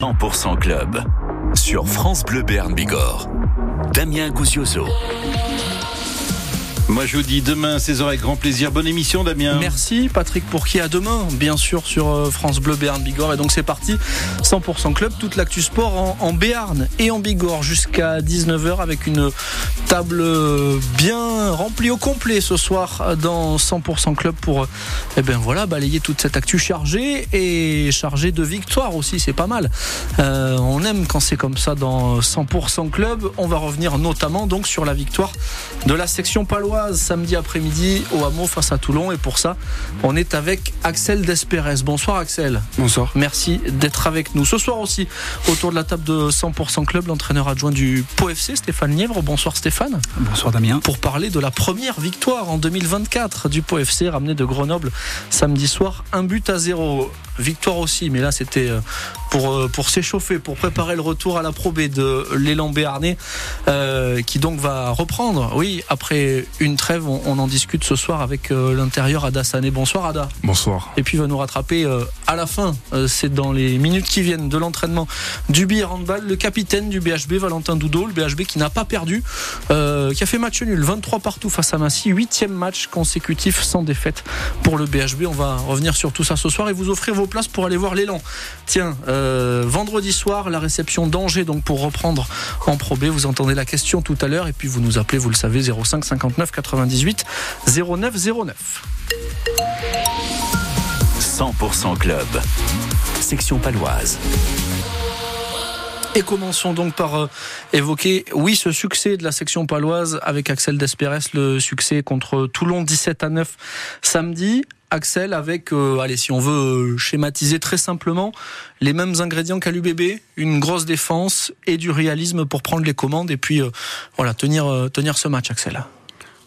100% Club sur France Bleu Bern Bigorre. Damien Gousioso. Moi je vous dis demain 16h avec grand plaisir. Bonne émission Damien. Merci Patrick pour qui à demain, bien sûr sur euh, France Bleu Béarn Bigorre. Et donc c'est parti, 100% club, toute l'actu sport en, Béarn et en Bigorre jusqu'à 19h avec une table bien remplie au complet ce soir dans 100% club pour eh ben voilà, balayer toute cette actu chargée et chargée de victoires aussi, c'est pas mal. Euh, on aime quand c'est comme ça dans 100% club. On va revenir notamment donc sur la victoire de la section paloise samedi après-midi au hameau face à Toulon. Et pour ça, on est avec Axel Despérez. Bonsoir Axel. Bonsoir. Merci d'être avec nous. Ce soir aussi, autour de la table de 100% Club, l'entraîneur adjoint du POFC, Stéphane Lièvre. Bonsoir Stéphane. Bonsoir Damien. Pour parler de la première victoire en 2024 du POFC, ramené de Grenoble samedi soir, un but à zéro. Victoire aussi, mais là c'était euh, pour, euh, pour s'échauffer, pour préparer le retour à la Pro B de l'élan béarnais, euh, qui donc va reprendre. Oui, après une trêve, on, on en discute ce soir avec euh, l'intérieur Ada Sané. Bonsoir Ada. Bonsoir. Et puis il va nous rattraper euh, à la fin, c'est dans les minutes qui viennent de l'entraînement du BIR handball, le capitaine du BHB, Valentin Doudot, le BHB qui n'a pas perdu, qui a fait match nul, 23 partout face à Massy, huitième match consécutif sans défaite pour le BHB. On va revenir sur tout ça ce soir et vous offrir vos places pour aller voir l'élan. Tiens, euh, vendredi soir, la réception d'Angers, donc pour reprendre en Pro B. Vous entendez la question tout à l'heure et puis vous nous appelez, vous le savez, 05 59 98 09 09. 100% Club. Section paloise. Et commençons donc par euh, évoquer, oui, ce succès de la section paloise avec Axel Despérès, le succès contre Toulon 17 à 9 samedi. Axel avec, euh, allez, si on veut euh, schématiser très simplement, les mêmes ingrédients qu'à l'UBB, une grosse défense et du réalisme pour prendre les commandes et puis euh, voilà tenir tenir ce match, Axel.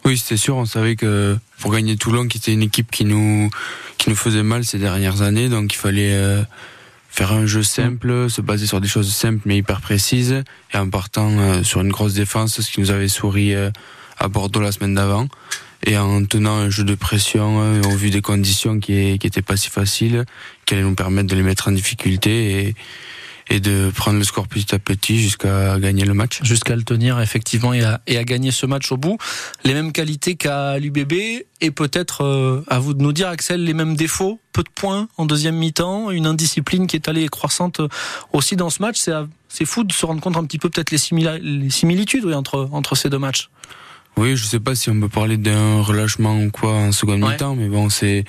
Oui, c'était sûr. On savait que pour gagner Toulon, qui était une équipe qui nous qui nous faisait mal ces dernières années, donc il fallait faire un jeu simple, se baser sur des choses simples mais hyper précises, et en partant sur une grosse défense, ce qui nous avait souri à Bordeaux la semaine d'avant, et en tenant un jeu de pression euh, au vu des conditions qui est- qui étaient pas si faciles, qui allait nous permettre de les mettre en difficulté et et de prendre le score petit à petit jusqu'à gagner le match. Jusqu'à le tenir effectivement et à, et à gagner ce match au bout. Les mêmes qualités qu'à l'UBB et peut-être euh, à vous de nous dire, Axel, les mêmes défauts. Peu de points en deuxième mi-temps, une indiscipline qui est allée croissante euh, aussi dans ce match. C'est c'est fou de se rendre compte un petit peu peut-être les, les similitudes oui, entre, entre ces deux matchs. Oui, je sais pas si on peut parler d'un relâchement ou quoi en seconde Ouais. mi-temps, mais bon, c'est.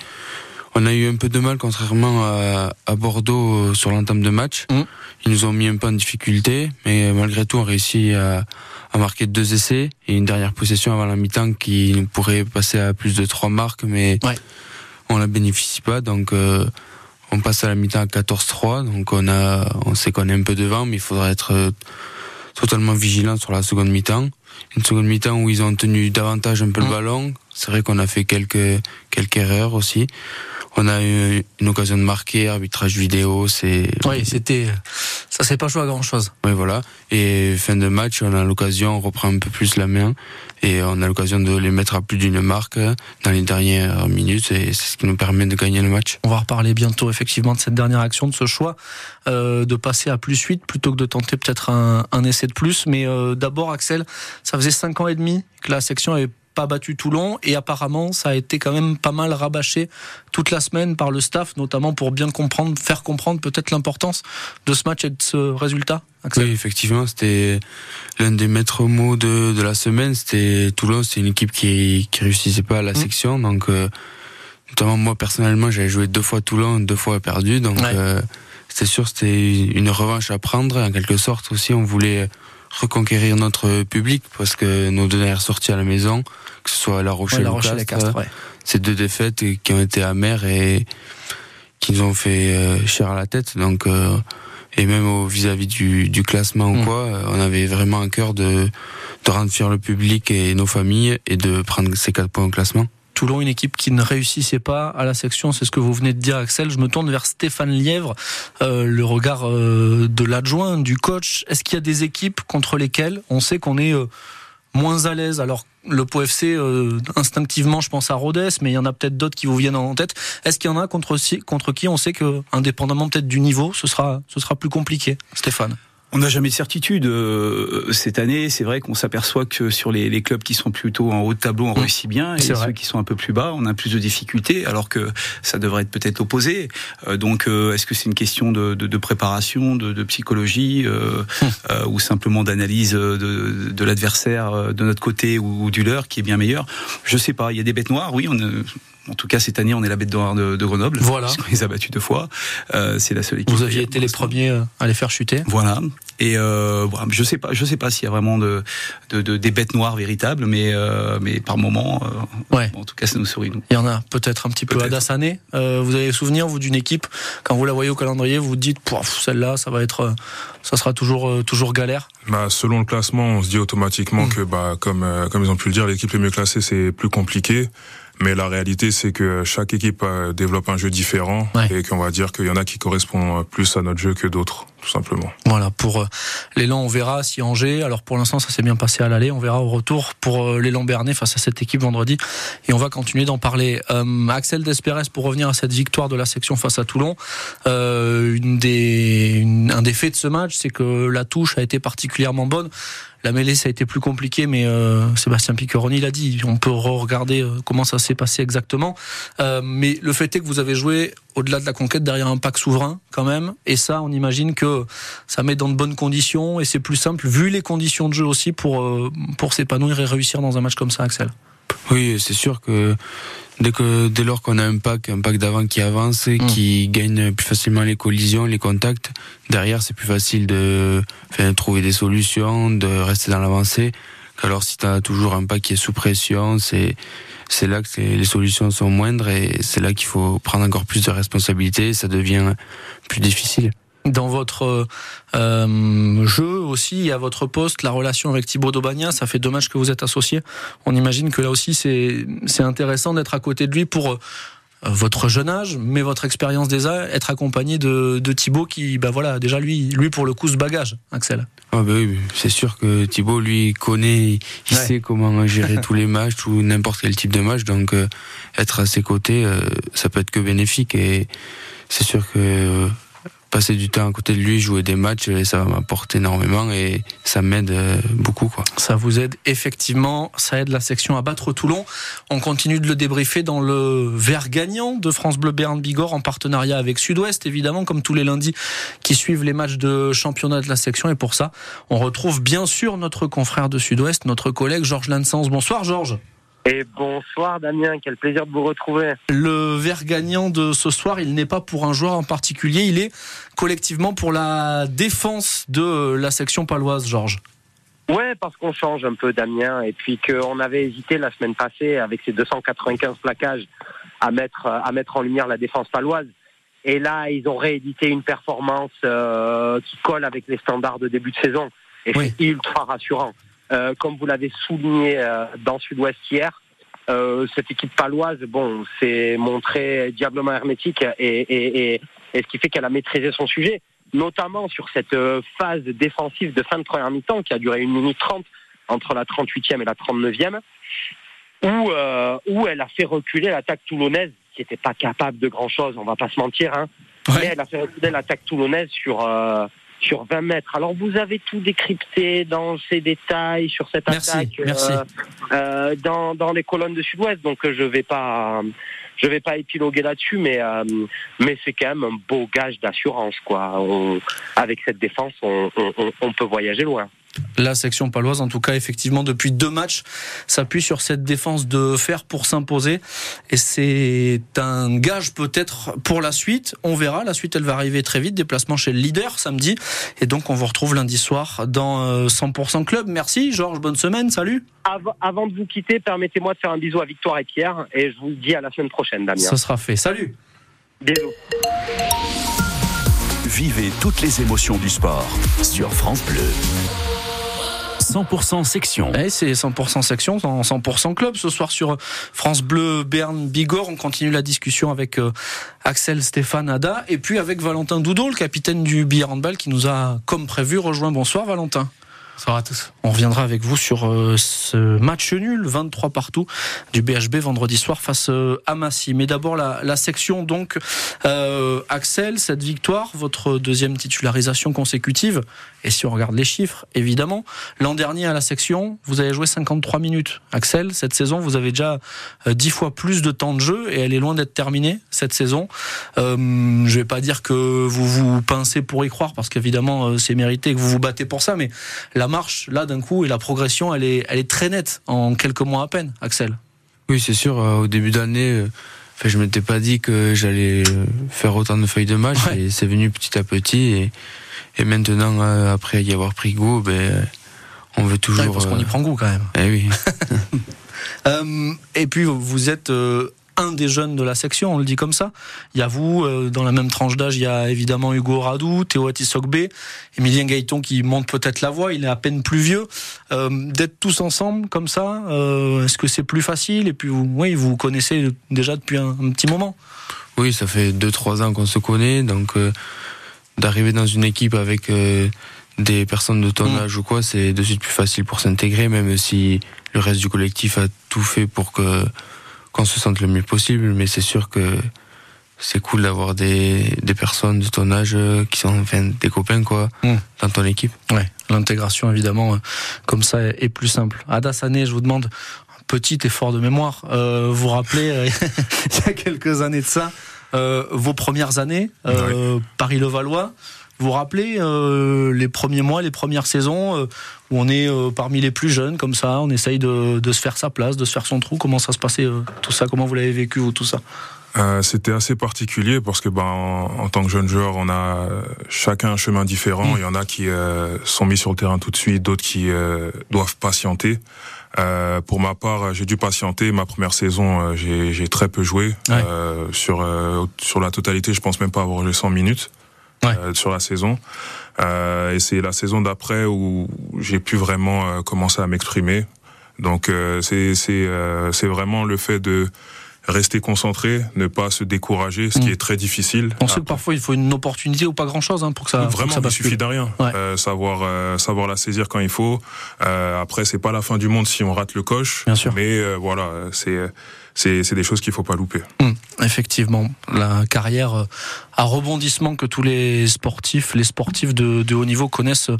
On a eu un peu de mal, contrairement à, à Bordeaux, euh, sur l'entame de match. Mm. Ils nous ont mis un peu en difficulté, mais malgré tout, on réussit à, à marquer deux essais et une dernière possession avant la mi-temps qui nous pourrait passer à plus de trois marques, mais Ouais. on la bénéficie pas, donc euh, on passe à la mi-temps à 14-3, donc on a, on sait qu'on est un peu devant, mais il faudra être euh, totalement vigilant sur la seconde mi-temps. Une seconde mi-temps où ils ont tenu davantage un peu Mm. le ballon. C'est vrai qu'on a fait quelques quelques erreurs aussi. On a eu une occasion de marquer, arbitrage vidéo, c'est Oui, c'était. Ça s'est pas joué à grand chose. Ouais, voilà. Et fin de match, on a l'occasion, on reprend un peu plus la main et on a l'occasion de les mettre à plus d'une marque dans les dernières minutes et c'est ce qui nous permet de gagner le match. On va reparler bientôt effectivement de cette dernière action, de ce choix euh, de passer à plus 8 plutôt que de tenter peut-être un, un essai de plus. Mais euh, d'abord, Axel, ça faisait 5 ans et demi que la section avait pas battu Toulon et apparemment ça a été quand même pas mal rabâché toute la semaine par le staff, notamment pour bien comprendre, faire comprendre peut-être l'importance de ce match et de ce résultat. Axel. Oui, effectivement, c'était l'un des maîtres mots de, de la semaine. C'était Toulon, c'est une équipe qui qui réussissait pas à la Mm. section, donc euh, notamment moi personnellement, j'avais joué deux fois Toulon, deux fois perdu, donc Ouais. euh, c'était sûr, c'était une revanche à prendre. En quelque sorte aussi, on voulait reconquérir notre public parce que nos deux dernières sorties à la maison, que ce soit à La Ouais, Rochelle la ou Rochelle Castres, Castres, ouais. ces deux défaites qui ont été amères et qui nous ont fait euh, cher à la tête. Donc, euh, et même au vis-à-vis du, du classement ou Mm. quoi, euh, on avait vraiment un cœur de, de rendre fier le public et nos familles et de prendre ces quatre points au classement. Toulon, une équipe qui ne réussissait pas à la section, c'est ce que vous venez de dire Axel. Je me tourne vers Stéphane Lièvre, euh, le regard euh, de l'adjoint, du coach. Est-ce qu'il y a des équipes contre lesquelles on sait qu'on est euh, moins à l'aise? Alors le Pau FC, euh, instinctivement, je pense à Rodez, mais il y en a peut-être d'autres qui vous viennent en tête. Est-ce qu'il y en a contre, qui on sait que, indépendamment peut-être du niveau, ce sera plus compliqué, Stéphane on n'a jamais de certitude. Euh, cette année, c'est vrai qu'on s'aperçoit que sur les, clubs qui sont plutôt en haut de tableau, on mmh. réussit bien, et ceux qui sont un peu plus bas, on a plus de difficultés, alors que ça devrait être peut-être opposé. Euh, donc, euh, est-ce que c'est une question de, préparation, de, psychologie, mmh. ou simplement d'analyse de, l'adversaire de notre côté ou, du leur qui est bien meilleur? Je sais pas. Il y a des bêtes noires, oui. On, en tout cas, cette année, on est la bête noire de, Grenoble. Voilà. On les a battus deux fois. c'est la seule équipe. Vous aviez été les premiers à les faire chuter. Voilà. Et euh, je sais pas, je sais pas s'il y a vraiment de, de, de, des bêtes noires véritables, mais euh, mais par moment, euh, ouais. en tout cas, ça nous sourit nous. Il y en a peut-être un petit peu à Dassané. Euh, vous avez souvenir vous d'une équipe quand vous la voyez au calendrier, vous vous dites, celle-là, ça va être, euh, ça sera toujours euh, toujours galère? Bah, selon le classement, on se dit automatiquement mm. que bah comme comme ils ont pu le dire, l'équipe les mieux classée c'est plus compliqué. Mais la réalité, c'est que chaque équipe euh, développe un jeu différent et qu'on va dire qu'il y en a qui correspondent plus à notre jeu que d'autres, tout simplement. Voilà, pour euh, l'élan, on verra si Angers, alors pour l'instant, ça s'est bien passé à l'aller, on verra au retour pour euh, l'élan Bernet face à cette équipe vendredi et on va continuer d'en parler. Axel Desperes, pour revenir à cette victoire de la section face à Toulon, une des, un des faits de ce match, c'est que la touche a été particulièrement bonne. La mêlée, ça a été plus compliqué, mais euh, Sébastien Piccheroni l'a dit. On peut regarder euh, comment ça s'est passé exactement. Euh, mais le fait est que vous avez joué au-delà de la conquête derrière un pack souverain quand même. Et ça, on imagine que ça met dans de bonnes conditions et c'est plus simple, vu les conditions de jeu aussi, pour, pour s'épanouir et réussir dans un match comme ça, Axel. Oui, c'est sûr que dès que dès lors qu'on a un pack, un pack d'avant qui avance, et hmm. qui gagne plus facilement les collisions, les contacts, derrière c'est plus facile de trouver des solutions, de rester dans l'avancée. Alors si tu as toujours un pack qui est sous pression, c'est c'est là que les solutions sont moindres et c'est là qu'il faut prendre encore plus de responsabilités, ça devient plus difficile dans votre euh, jeu aussi, à votre poste, la relation avec Thibaut Daubagna, ça fait matchs que vous êtes associés. On imagine que là aussi, c'est intéressant d'être à côté de lui pour euh, votre jeune âge, mais votre expérience déjà, être accompagné de, de Thibaut qui, bah voilà, déjà lui, lui pour le coup, ce bagage, Axel. Ah bah oui, c'est sûr que Thibaut, lui, connaît, il sait comment gérer tous les matchs ou n'importe quel type de match, donc euh, être à ses côtés, ça peut être que bénéfique et c'est sûr que passer du temps à côté de lui, jouer des matchs, ça m'apporte énormément et ça m'aide euh, beaucoup. Quoi. Ça vous aide effectivement, ça aide la section à battre Toulon. On continue de le débriefer dans le vert gagnant de France Bleu Berne Bigorre en partenariat avec Sud-Ouest, évidemment, comme tous les lundis qui suivent les matchs de championnat de la section. Et pour ça, on retrouve bien sûr notre confrère de Sud-Ouest, notre collègue Georges Lansens. Bonsoir Georges. Et bonsoir Damien, quel plaisir de vous retrouver. Le vert gagnant de ce soir, il n'est pas pour un joueur en particulier, il est collectivement pour la défense de la section paloise, Georges. Ouais, parce qu'on change un peu Damien, et puis qu'on avait hésité la semaine passée avec ces 295 plaquages à mettre, à mettre en lumière la défense paloise. Et là, ils ont réédité une performance euh, qui colle avec les standards de début de saison. Et c'est ultra rassurant. Euh, comme vous l'avez souligné euh, dans Sud-Ouest hier, euh, cette équipe paloise, bon, s'est montrée diablement hermétique et, ce qui fait qu'elle a maîtrisé son sujet, notamment sur cette phase défensive de fin de première mi-temps qui a duré une minute trente entre la 38e et la 39e, où, où elle a fait reculer l'attaque toulonnaise qui n'était pas capable de grand-chose, on va pas se mentir, hein, mais elle a fait reculer l'attaque toulonnaise sur sur 20 mètres. Alors vous avez tout décrypté dans ces détails sur cette attaque euh, euh, dans, dans les colonnes de Sud-Ouest, donc euh, je vais pas je vais pas épiloguer là-dessus, mais mais c'est quand même un beau gage d'assurance quoi. avec cette défense, on, on peut voyager loin la section paloise, en tout cas, effectivement, depuis deux matchs, s'appuie sur cette défense de fer pour s'imposer. Et c'est un gage peut-être pour la suite. On verra. La suite, elle va arriver très vite. Déplacement chez le leader samedi. Et donc, on vous retrouve lundi soir dans 100% euh, Club. Merci, Georges. Bonne semaine. Salut. Avant de vous quitter, permettez-moi de faire un bisou à Victoire et Pierre. Et je vous dis à la semaine prochaine, Damien. Ça sera fait. Salut. Bisous. Vivez toutes les émotions du sport sur France Bleu. 100% section. Eh, c'est 100% section, 100% club ce soir sur France Bleu Berne Bigorre. On continue la discussion avec euh, Axel Stéphane Ada et puis avec Valentin Doudot, le capitaine du billard handball qui nous a, comme prévu, rejoint. Bonsoir Valentin. On reviendra avec vous sur euh, ce match nul, 23 partout du BHB vendredi soir face euh, à Massy. Mais d'abord la, section donc euh, Axel, cette victoire, votre deuxième titularisation consécutive. Et si on regarde les chiffres, évidemment, l'an dernier à la section, vous avez joué 53 minutes. Axel, cette saison, vous avez déjà 10 fois plus de temps de jeu et elle est loin d'être terminée cette saison. Euh, je vais pas dire que vous vous pincez pour y croire parce qu'évidemment c'est mérité que vous vous battez pour ça, mais la marche là d'un coup et la progression, elle est, elle est très nette en quelques mois à peine, Axel. Oui, c'est sûr. Euh, au début d'année, euh, enfin, je m'étais pas dit que j'allais euh, faire autant de feuilles de match et c'est venu petit à petit et, et maintenant après y avoir pris goût, ben on veut toujours. parce qu'on y prend goût quand même. Eh oui. et puis vous êtes un des jeunes de la section, on le dit comme ça. Il y a vous, euh, dans la même tranche d'âge, il y a évidemment Hugo Radou, Théo Atisogbe, Emilien Gaëton qui monte peut-être la voix, il est à peine plus vieux. Euh, d'être tous ensemble comme ça, euh, est-ce que c'est plus facile? Et puis vous, oui, vous connaissez déjà depuis un, petit moment. Oui, ça fait 2-3 ans qu'on se connaît, donc d'arriver dans une équipe avec des personnes de ton mm. âge ou quoi, c'est de suite plus facile pour s'intégrer, même si le reste du collectif a tout fait pour que qu'on se sente le mieux possible, mais c'est sûr que c'est cool d'avoir des, des personnes de ton âge euh, qui sont enfin, des copains quoi hmm. dans ton équipe. Ouais, l'intégration évidemment euh, comme ça est plus simple. Ada Sané, je vous demande un petit effort de mémoire. Euh, vous vous rappelez il y a quelques années de ça vos premières années Paris-Levallois vous vous rappelez euh, les premiers mois, les premières saisons euh, où on est euh, parmi les plus jeunes comme ça, on essaye de, de, se faire sa place, de se faire son trou. Comment ça se passait tout ça? Comment vous l'avez vécu vous tout ça? C'était assez particulier parce que ben en, tant que jeune joueur, on a chacun un chemin différent. Mmh. Il y en a qui sont mis sur le terrain tout de suite, d'autres qui doivent patienter. pour ma part, j'ai dû patienter. Ma première saison, j'ai très peu joué. sur sur la totalité, je pense même pas avoir joué 100 minutes. Euh, sur la saison. Euh, et c'est la saison d'après où j'ai pu vraiment euh, commencer à m'exprimer. Donc c'est c'est c'est vraiment le fait de rester concentré, ne pas se décourager, ce qui mm. est très difficile. On sait que parfois il faut une opportunité ou pas grand chose hein, pour que ça. Vraiment, ça il suffit de rien. Euh, savoir euh, savoir la saisir quand il faut. Euh, après, c'est pas la fin du monde si on rate le coche. Bien sûr. Mais euh, voilà, c'est c'est des choses qu'il faut pas louper. Mm. effectivement, la carrière à rebondissement que tous les sportifs, les sportifs de, de haut niveau connaissent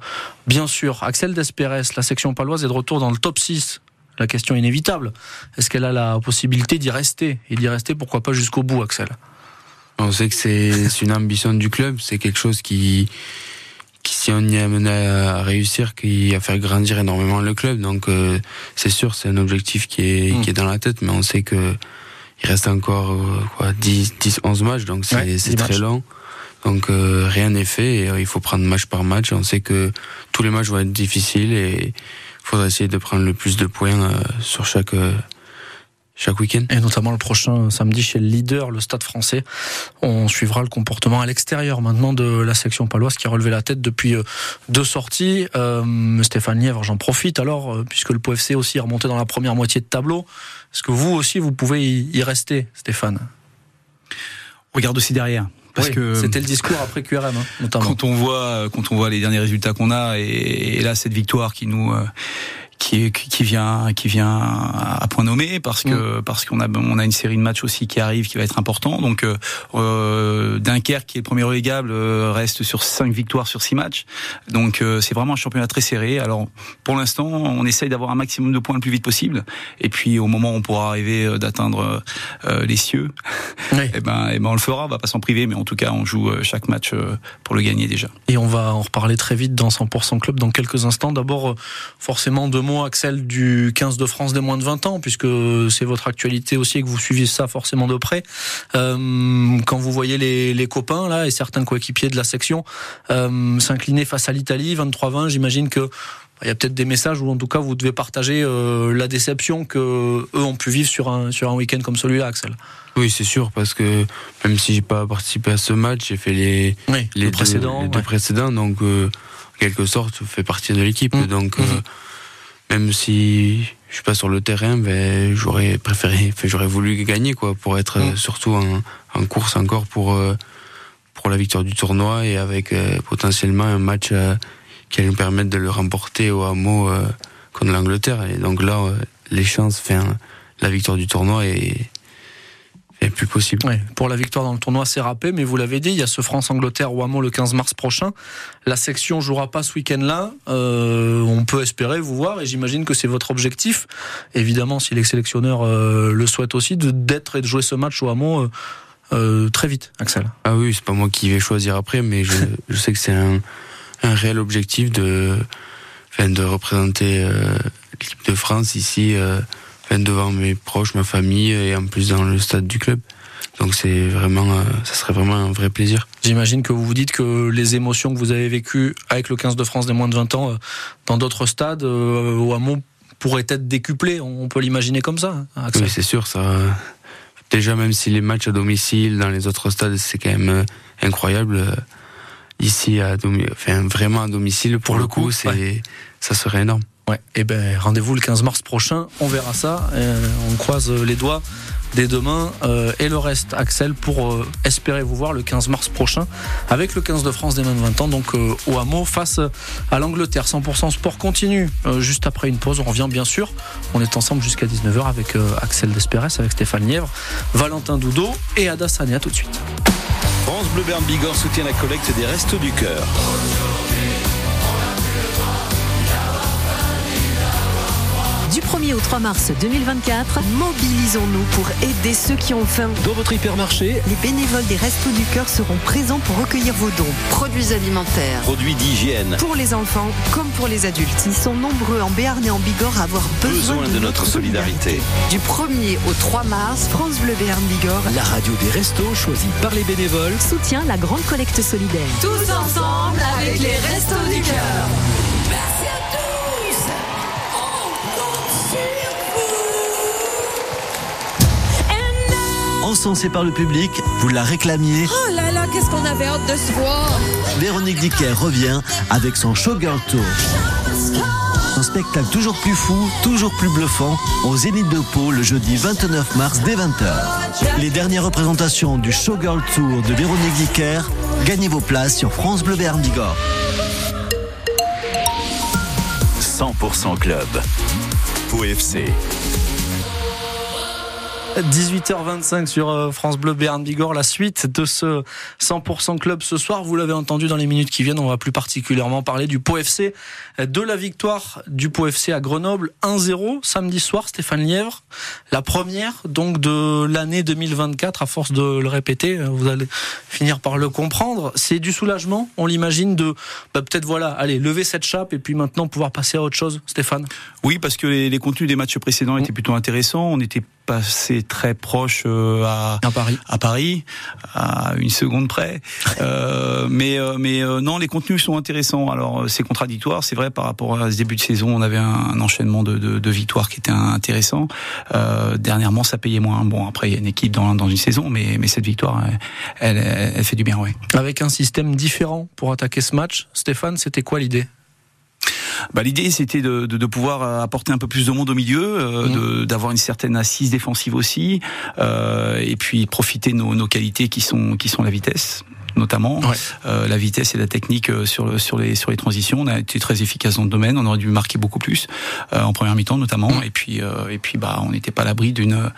bien sûr. Axel Despérès, la section paloise est de retour dans le top 6 la question inévitable. Est-ce qu'elle a la possibilité d'y rester? Et d'y rester, pourquoi pas jusqu'au bout, Axel? On sait que c'est une ambition du club, c'est quelque chose qui, qui, si on y est amené à réussir, qui va faire grandir énormément le club. Donc, euh, c'est sûr, c'est un objectif qui est, qui est dans la tête, mais on sait que il reste encore euh, quoi, 10, 10, 11 matchs, donc c'est très long. Donc euh, rien n'est fait et il faut prendre match par match. On sait que tous les matchs vont être difficiles et faudra essayer de prendre le plus de points euh, sur chaque euh, chaque week-end. Et notamment le prochain samedi chez le leader, le Stade français. On suivra le comportement à l'extérieur maintenant de la section paloise qui a relevé la tête depuis euh, deux sorties. Euh, Stéphane Lièvre, j'en profite alors, puisque le POFC aussi est remonté dans la première moitié de tableau. Est-ce que vous aussi, vous pouvez y rester, Stéphane? Regarde aussi derrière. Parce que c'était le discours après QRM, hein, notamment. Quand on voit, quand on voit les derniers résultats qu'on a, et, et, là cette victoire qui nous euh, qui, qui vient qui vient à point nommé parce que mm. parce qu'on a on a une série de matchs aussi qui arrive qui va être important. Donc euh, euh Dunkerque qui est le premier relégable euh, reste sur cinq victoires sur six matchs. Donc euh, c'est vraiment un championnat très serré. Alors pour l'instant on essaye d'avoir un maximum de points le plus vite possible. Et puis au moment où on pourra arriver d'atteindre les cieux et eh ben et eh ben on le fera. On va pas s'en priver mais en tout cas on joue chaque match pour le gagner déjà. Et on va en reparler très vite dans 100% club dans quelques instants. D'abord forcément deux Axel, du 15 de France des moins de 20 ans, puisque c'est votre actualité aussi et que vous suivez ça forcément de près. Euh, quand vous voyez les, copains là et certains coéquipiers de la section euh, s'incliner face à l'Italie, 23-20, j'imagine que il y a peut-être des messages où en tout cas vous devez partager euh, la déception que eux ont pu vivre sur un sur un week-end comme celui-là, Axel. Oui, c'est sûr parce que même si j'ai pas participé à ce match, j'ai fait les les, précédents, deux, précédents, donc en quelque sorte, je fais partie de l'équipe, mmh. donc. Mmh même si je suis pas sur le terrain, ben, j'aurais préféré, j'aurais voulu gagner quoi, pour être mm. surtout en, en, course encore pour euh, pour la victoire du tournoi et avec euh, potentiellement un match euh, qui allait nous permettre de le remporter au hameau contre l'Angleterre. Et donc là, les chances, enfin, la victoire du tournoi est plus possible. pour la victoire dans le tournoi, c'est râpé, mais vous l'avez dit, il y a ce France-Angleterre au Hameau le 15 mars prochain. La section jouera pas ce week-end-là. Euh, on peut espérer vous voir, et j'imagine que c'est votre objectif. Évidemment, si les sélectionneurs euh, le souhaitent aussi, d'être et de jouer ce match au Hameau euh, très vite, Axel. Ah oui, c'est pas moi qui vais choisir après, mais je, je sais que c'est un, un, réel objectif de, de représenter l'équipe de France ici devant mes proches, ma famille et en plus dans le stade du club. Donc c'est vraiment, euh, ça serait vraiment un vrai plaisir. J'imagine que vous vous dites que les émotions que vous avez vécues avec le 15 de France des moins de 20 ans euh, dans d'autres stades euh, au Hamon pourraient être décuplées. On peut l'imaginer comme ça. Hein, oui, c'est sûr. Ça. Déjà, même si les matchs à domicile dans les autres stades, c'est quand même incroyable. Ici, à enfin, vraiment à domicile, pour, le coup, c'est, ça serait énorme. Ouais, et eh ben rendez-vous le 15 mars prochain, on verra ça, euh, on croise les doigts dès demain euh, et le reste Axel pour euh, espérer vous voir le 15 mars prochain avec le 15 de France des moins de 20 ans donc au hameau face à l'Angleterre. 100% sport continue juste après une pause on revient bien sûr. On est ensemble jusqu'à 19h avec Axel Desperes avec Stéphane Lièvre Valentin Doudot et Ada Sania tout de suite. France Bleu Bigorre soutient la collecte des Restos du Cœur 1er au 3 mars 2024, mobilisons-nous pour aider ceux qui ont faim. Dans votre hypermarché, les bénévoles des Restos du Cœur seront présents pour recueillir vos dons. Produits alimentaires, produits d'hygiène. Pour les enfants comme pour les adultes. Ils sont nombreux en Béarn et en Bigorre à avoir besoin, de, notre solidarité. Du 1er au 3 mars, France Bleu Béarn Bigorre, la radio des restos choisie par les bénévoles, soutient la grande collecte solidaire. Tous ensemble avec les Restos du Cœur. Encensé par le public, vous la réclamiez. Oh là là, qu'est-ce qu'on avait hâte de se voir. Véronique Dicker revient avec son Showgirl Tour. Un spectacle toujours plus fou, toujours plus bluffant, au Zénith de Pau le jeudi 29 mars dès 20h. Les dernières représentations du Showgirl Tour de Véronique Dicker, gagnez vos places sur France Bleu Béarn Bigorre. 100% Club. Pau FC. 18h25 sur euh, France Bleu Béarn Bigorre, la suite de ce 100% club ce soir. Vous l'avez entendu dans les minutes qui viennent, on va plus particulièrement parler du Pau FC, de la victoire du Pau FC à Grenoble 1-0 samedi soir, Stéphane Lièvre. La première donc de l'année 2024, à force de le répéter, euh, vous allez finir par le comprendre. C'est du soulagement, on l'imagine, de bah, peut-être voilà, allez, lever cette chape et puis maintenant pouvoir passer à autre chose, Stéphane? Oui, parce que les, les contenus des matchs précédents étaient plutôt intéressants. On était passé très proche euh, à, à Paris, à Paris, à une seconde près. Euh, mais euh, mais non, les contenus sont intéressants. Alors c'est contradictoire, c'est vrai par rapport à ce début de saison, on avait un, enchaînement de, de, de, victoires qui était intéressant. dernièrement, ça payait moins. Bon, après il y a une équipe dans, dans une saison, mais mais cette victoire, elle, elle, elle fait du bien, oui. Avec un système différent pour attaquer ce match, Stéphane, c'était quoi l'idée? Bah, L'idée, c'était de, de, de, pouvoir euh, apporter un peu plus de monde au milieu, euh, mmh. d'avoir une certaine assise défensive aussi, euh, et puis profiter de nos, nos qualités qui sont, qui sont la vitesse notamment. Euh, la vitesse et la technique euh, sur, le, sur, les, sur les transitions. On a été très efficace dans le domaine. On aurait dû marquer beaucoup plus euh, en première mi-temps notamment. Mm. Et puis, euh, et puis bah, on n'était pas à l'abri d'une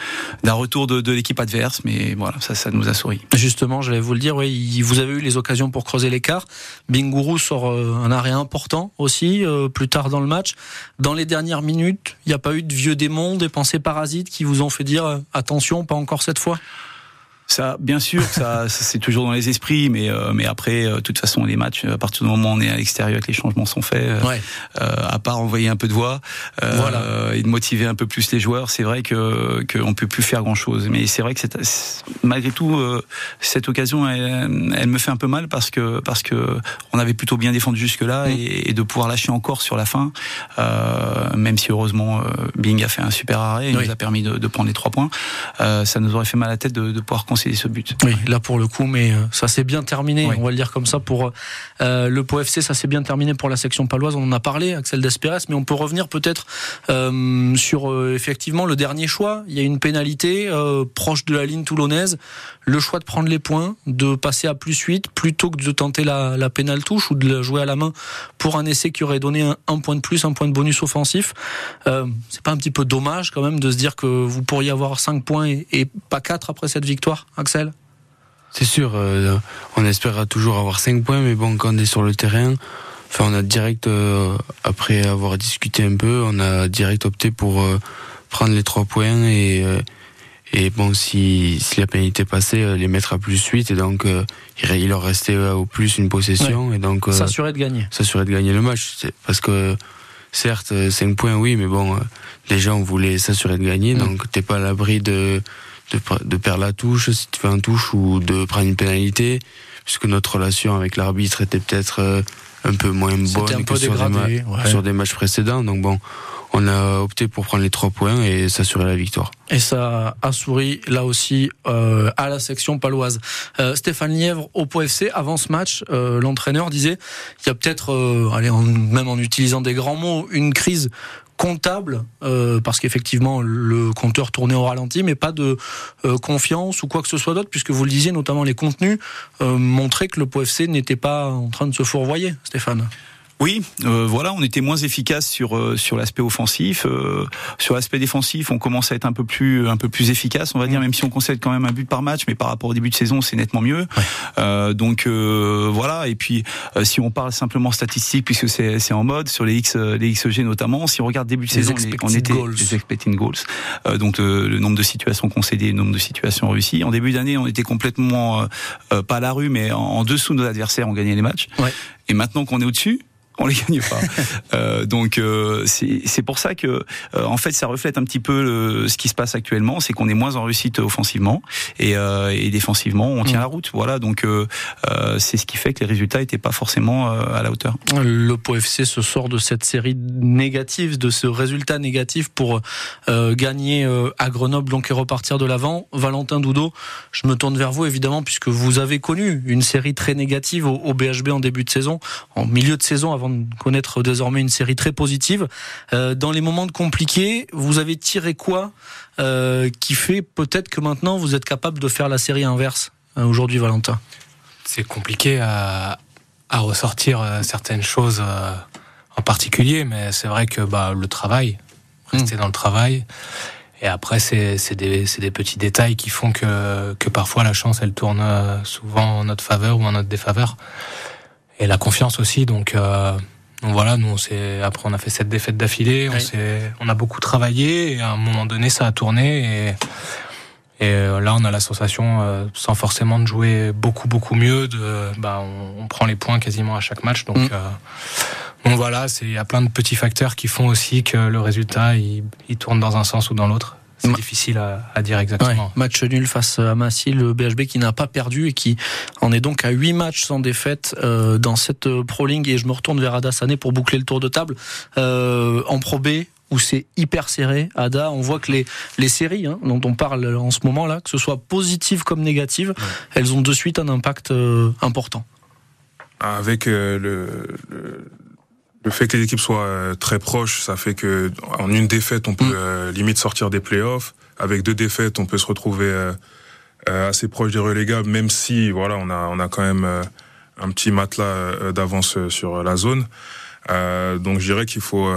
d'un retour de, de l'équipe adverse. Mais voilà, ça, ça nous a souri. Justement, j'allais vous le dire. Oui, vous avez eu les occasions pour creuser l'écart. Bingourou sort un arrêt important aussi plus tard dans le match. Dans les dernières minutes, il n'y a pas eu de vieux démons, des pensées parasites qui vous ont fait dire attention, pas encore cette fois? Ça, bien sûr, ça, c'est toujours dans les esprits, mais euh, mais après, euh, toute façon, les matchs, à partir du moment où on est à l'extérieur, que les changements sont faits, euh, à part envoyer un peu de voix voilà. et de motiver un peu plus les joueurs, c'est vrai que qu'on peut plus faire grand chose. Mais c'est vrai que c'est malgré tout cette occasion, elle, elle, me fait un peu mal parce que parce que on avait plutôt bien défendu jusque là mm. et, et, de pouvoir lâcher encore sur la fin, même si heureusement Bing a fait un super arrêt, il nous a permis de, de, prendre les trois points, ça nous aurait fait mal à la tête de, de pouvoir ce but. Oui, là pour le coup, mais ça s'est bien terminé, on va le dire comme ça, pour le Pau FC, ça s'est bien terminé pour la section paloise, on en a parlé, Axel Despérès, mais on peut revenir peut-être sur effectivement le dernier choix. Il y a une pénalité proche de la ligne toulonnaise, le choix de prendre les points, de passer à plus 8 plutôt que de tenter la, la pénale touche ou de la jouer à la main pour un essai qui aurait donné un, point de plus, un point de bonus offensif. Euh, c'est pas un petit peu dommage quand même de se dire que vous pourriez avoir 5 points et, pas 4 après cette victoire, Axel? C'est sûr, euh, on espérera toujours avoir 5 points, mais bon, quand on est sur le terrain, on a direct, euh, après avoir discuté un peu, on a direct opté pour prendre les 3 points et et bon, si, si la pénalité passait, euh, les mettre à plus 8, et donc euh, il leur restait euh, au plus une possession. Et donc s'assurer de gagner. S'assurer de gagner le match. Parce que certes, 5 points, oui, mais bon, déjà on voulait s'assurer de gagner, mm. donc t'es pas à l'abri de, de, de, perdre la touche si tu fais un touche ou de prendre une pénalité, puisque notre relation avec l'arbitre était peut-être un peu moins bonne que sur, des sur des matchs précédents. Donc bon, on a opté pour prendre les trois points et s'assurer la victoire. Et ça a souri là aussi euh, à la section paloise. Euh, Stéphane Lièvre au POFC, avant ce match, euh, l'entraîneur disait il y a peut-être, même en utilisant des grands mots, une crise comptable parce qu'effectivement le compteur tournait au ralenti mais pas de confiance ou quoi que ce soit d'autre puisque vous le disiez notamment les contenus montraient que le POFC n'était pas en train de se fourvoyer Stéphane oui, euh, voilà, on était moins efficace sur euh, sur l'aspect offensif. Euh, sur l'aspect défensif, on commence à être un peu plus un peu plus efficace, on va dire, mm. même si on concède quand même un but par match, mais par rapport au début de saison, c'est nettement mieux. donc voilà. Et puis si on parle simplement statistiques, puisque c'est c'est en mode sur les X les XG notamment, si on regarde début de saison, on était goals. les expecting goals, donc le, nombre de situations concédées, le nombre de situations réussies. En début d'année, on était complètement pas à la rue, mais en, en dessous de nos adversaires, on gagnait les matchs. Ouais. Et maintenant qu'on est au-dessus, on les gagne pas. euh, donc euh, c'est pour ça que euh, en fait ça reflète un petit peu ce qui se passe actuellement, c'est qu'on est moins en réussite offensivement et, et défensivement on tient mm. la route. Voilà donc c'est ce qui fait que les résultats n'étaient pas forcément à la hauteur. Le POFC se sort de cette série négative, de ce résultat négatif pour gagner à Grenoble donc et repartir de l'avant. Valentin Doudot, je me tourne vers vous évidemment puisque vous avez connu une série très négative au, au BHB en début de saison, en milieu de saison avant de connaître désormais une série très positive. Euh, dans les moments compliqués, vous avez tiré quoi euh, qui fait peut-être que maintenant vous êtes capable de faire la série inverse euh, aujourd'hui, Valentin? C'est compliqué à, ressortir certaines choses en particulier, mais c'est vrai que bah, le travail, rester hmm. dans le travail. Et après, c'est des, des, petits détails qui font que, que parfois la chance, elle tourne souvent en notre faveur ou en notre défaveur et la confiance aussi. Donc, euh, donc voilà, nous on après on a fait cette défaite d'affilée, on s'est on a beaucoup travaillé et à un moment donné ça a tourné et et euh, là on a la sensation euh, sans forcément de jouer beaucoup beaucoup mieux de bah on, on prend les points quasiment à chaque match donc mm. euh, donc voilà, c'est il y a plein de petits facteurs qui font aussi que le résultat il, il tourne dans un sens ou dans l'autre. C'est difficile à, dire exactement. match nul face à Massy, le BHB qui n'a pas perdu et qui en est donc à 8 matchs sans défaite euh, dans cette euh, Pro League. Et je me retourne vers Ada Sané pour boucler le tour de table. Euh, en Pro B, où c'est hyper serré, Ada, on voit que les, les séries hein, dont on parle en ce moment-là, que ce soit positives comme négatives, elles ont de suite un impact important. Avec le le fait que les équipes soient euh, très proches, ça fait que en une défaite, on peut mm. euh, limite sortir des playoffs. Avec deux défaites, on peut se retrouver euh, assez proche des relégables, même si voilà, on a on a quand même un petit matelas d'avance sur la zone. donc je dirais qu'il faut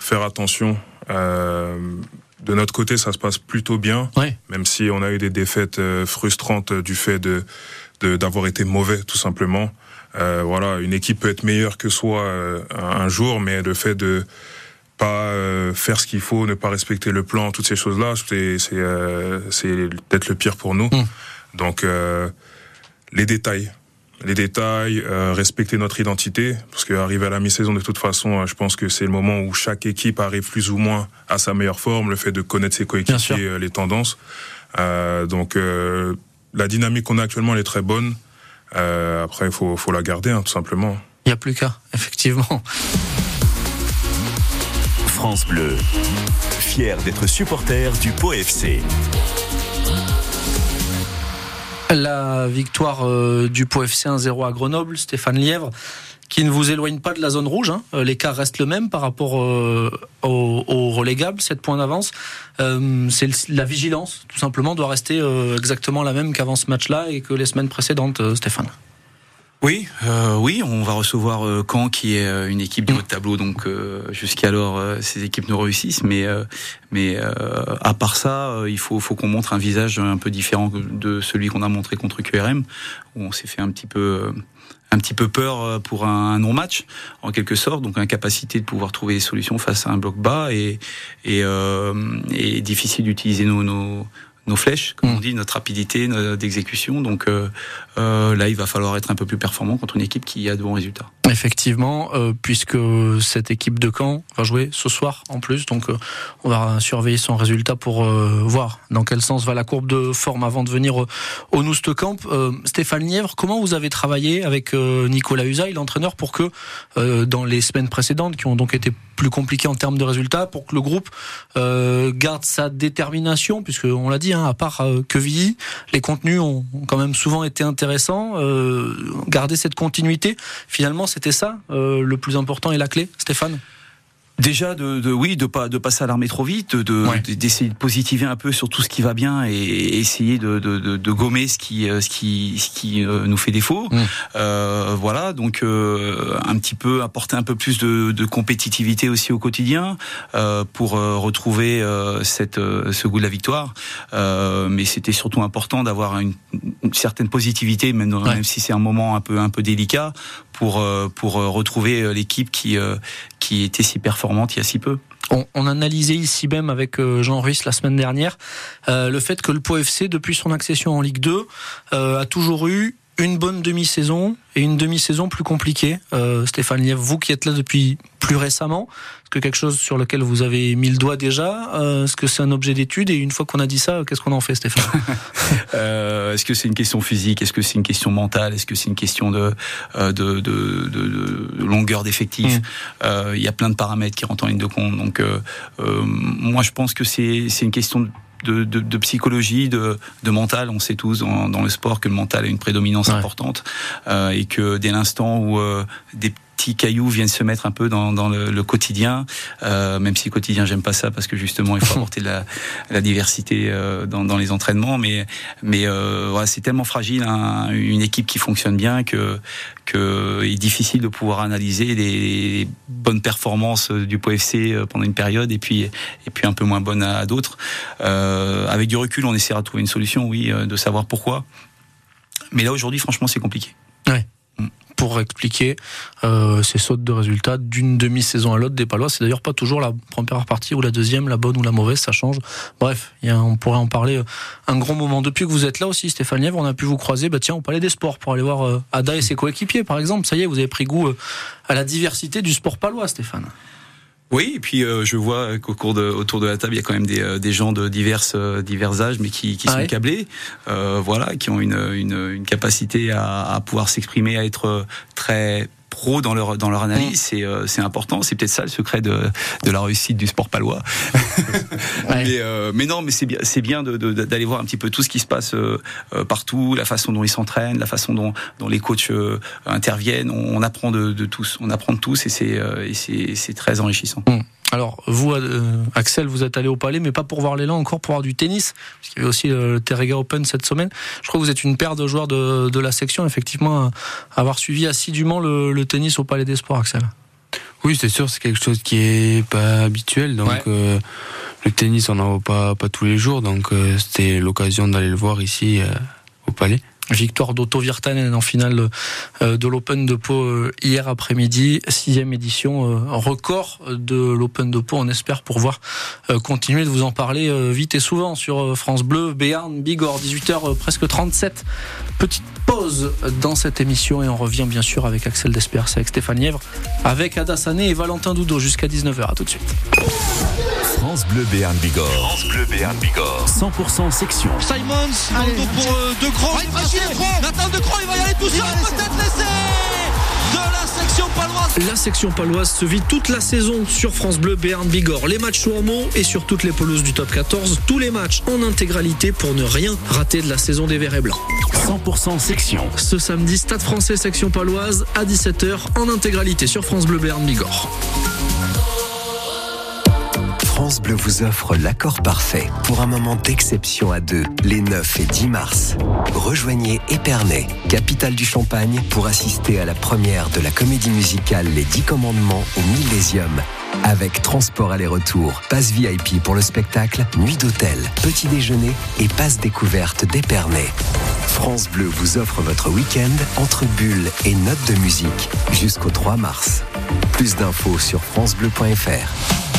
faire attention. de notre côté, ça se passe plutôt bien, même si on a eu des défaites frustrantes du fait de d'avoir été mauvais tout simplement. Euh, voilà, une équipe peut être meilleure que soi euh, un, jour, mais le fait de pas euh, faire ce qu'il faut, ne pas respecter le plan, toutes ces choses-là, c'est c'est peut-être le pire pour nous. Mm. Donc les détails, les détails, respecter notre identité, parce qu'arriver à la mi-saison de toute façon, je pense que c'est le moment où chaque équipe arrive plus ou moins à sa meilleure forme, le fait de connaître ses coéquipiers, les tendances. donc la dynamique qu'on a actuellement elle est très bonne. Euh, après, il faut, faut, la garder, hein, tout simplement. Il n'y a plus qu'à, effectivement. France Bleu, fier d'être supporter du Pau FC. La victoire du Pau FC 1-0 à Grenoble, Stéphane Lièvre qui ne vous éloigne pas de la zone rouge. Hein. L'écart reste le même par rapport au, au, relégable, 7 points d'avance. c'est la vigilance, tout simplement, doit rester exactement la même qu'avant ce match-là et que les semaines précédentes, Stéphane. Oui, euh, oui, on va recevoir euh, Caen qui est euh, une équipe du haut de tableau, donc euh, jusqu'alors ces équipes nous réussissent, mais à part ça, il faut qu'on montre un visage un peu différent de celui qu'on a montré contre QRM, où on s'est fait un petit peu un petit peu peur pour un non-match en quelque sorte, donc incapacité de pouvoir trouver des solutions face à un bloc bas et et, et difficile d'utiliser nos, nos nos flèches, comme on mm. dit, notre rapidité d'exécution. Donc euh, euh, là, il va falloir être un peu plus performant contre une équipe qui a de bons résultats. Effectivement, euh, puisque cette équipe de Caen va jouer ce soir en plus, donc euh, on va surveiller son résultat pour euh, voir dans quel sens va la courbe de forme avant de venir au, au Camp. Stéphane Nièvre, comment vous avez travaillé avec Nicolas Usaï, l'entraîneur, pour que dans les semaines précédentes, qui ont donc été plus compliquées en termes de résultats, pour que le groupe garde sa détermination, puisque on l'a dit, hein, à part Quevilly, les contenus ont quand même souvent été intéressants, garder cette continuité, finalement c'était ça euh, le plus important et la clé, Stéphane? Déjà de, de, oui de pas de pas s'alarmer trop vite, de d'essayer de positiver un peu sur tout ce qui va bien et, essayer de, de, de, gommer ce qui euh, ce qui ce qui euh, nous fait défaut. Mm. Euh, voilà donc euh, un petit peu apporter un peu plus de, de compétitivité aussi au quotidien euh, pour retrouver cette ce goût de la victoire. mais c'était surtout important d'avoir une, une, certaine positivité même, même si c'est un moment un peu un peu délicat pour pour retrouver l'équipe qui qui était si performante il y a si peu. On, analysait ici même avec euh, Jean Ruiz la semaine dernière euh, le fait que le Pau FC, depuis son accession en Ligue 2, euh, a toujours eu une bonne demi-saison et une demi-saison plus compliquée. Euh, Stéphane Lièvre, vous qui êtes là depuis plus récemment, est-ce que quelque chose sur lequel vous avez mis le doigt déjà euh, Est-ce que c'est un objet d'étude Et une fois qu'on a dit ça, qu'est-ce qu'on en fait, Stéphane euh, Est-ce que c'est une question physique Est-ce que c'est une question mentale Est-ce que c'est une question de, euh, de, de, de, de longueur d'effectif mmh. euh, Il y a plein de paramètres qui rentrent en ligne de compte. Donc, euh, moi, je pense que c'est une question de de, de, de psychologie, de, de, mental. On sait tous dans, dans, le sport que le mental a une prédominance importante euh, et que dès l'instant où euh, des petits cailloux viennent se mettre un peu dans, dans le, le, quotidien, euh, même si quotidien j'aime pas ça parce que justement il faut apporter la, la diversité euh, dans, dans, les entraînements, mais mais euh, voilà, c'est tellement fragile hein, une équipe qui fonctionne bien que que il est difficile de pouvoir analyser les bonnes performances du POFC euh, pendant une période et puis et puis un peu moins bonnes à, d'autres. Euh, avec du recul, on essaiera de trouver une solution, oui, de savoir pourquoi. Mais là aujourd'hui, franchement, c'est compliqué. Ouais expliquer euh, ces sautes de résultats d'une demi-saison à l'autre des Palois. C'est d'ailleurs pas toujours la première partie ou la deuxième, la bonne ou la mauvaise, ça change. Bref, y a, on pourrait en parler euh, un grand moment. Depuis que vous êtes là aussi, Stéphane Lièvre, on a pu vous croiser, bah tiens, on parlait des sports pour aller voir euh, Ada et ses coéquipiers, par exemple. Ça y est, vous avez pris goût à la diversité du sport palois, Stéphane. Oui, et puis euh, je vois qu'au cours de, autour de la table, il y a quand même des, euh, des gens de divers, euh, divers âges, mais qui, qui ah sont câblés, voilà, qui ont une, une, une capacité à, à pouvoir s'exprimer, à être très pro dans leur dans leur analyse, c'est euh, c'est important. C'est peut-être ça le secret de de la réussite du sport palois. mais euh, mais non, mais c'est bien c'est bien d'aller voir un petit peu tout ce qui se passe euh, partout, la façon dont ils s'entraînent, la façon dont dont les coachs interviennent. On, on, apprend de, de tous, on apprend de tous et c'est et c'est c'est très enrichissant. Mmh. Alors, vous, euh, Axel, vous êtes allé au Palais, mais pas pour voir l'élan, encore pour voir du tennis, parce qu'il y avait aussi le Terrega Open cette semaine. Je crois que vous êtes une paire de joueurs de, de la section, effectivement, à avoir suivi assidûment le, le, tennis au Palais des Sports, Axel. Oui, c'est sûr, c'est quelque chose qui est pas habituel. Donc, euh, le tennis, on n'en voit pas, pas tous les jours. Donc, euh, c'était l'occasion d'aller le voir ici au Palais. Victoire d'Otto Virtanen en finale euh, de l'Open de Pau euh, hier après-midi, sixième édition, euh, record de l'Open de Pau. On espère pouvoir continuer de vous en parler vite et souvent sur France Bleu, Béarn, Bigorre, 18h presque 37. Petite pause dans cette émission et on revient bien sûr avec Axel Despers, avec Stéphane Nièvre, avec Ada Sané et Valentin Doudot jusqu'à 19h. À tout de suite. France Bleu Béarn Bigorre. France Bleu Béarn Bigorre. 100% section. Simons, Allez, pour euh, De Nathan De il va y aller tout seul, peut-être l'essai de la section paloise. La section paloise se vit toute la saison sur France Bleu Béarn Bigorre. Les matchs sont en mots et sur toutes les pelouses du top 14. Tous les matchs en intégralité pour ne rien rater de la saison des Verts et Blancs. 100% section. Ce samedi, Stade français section paloise à 17h en intégralité sur France Bleu Béarn Bigorre. France Bleu vous offre l'accord parfait pour un moment d'exception à deux, les 9 et 10 mars. Rejoignez Épernay, capitale du Champagne, pour assister à la première de la comédie musicale Les 10 commandements au Millésium. Avec transport aller-retour, passe VIP pour le spectacle, nuit d'hôtel, petit déjeuner et passe découverte d'Épernay. France Bleu vous offre votre week-end entre bulles et notes de musique jusqu'au 3 mars. Plus d'infos sur francebleu.fr.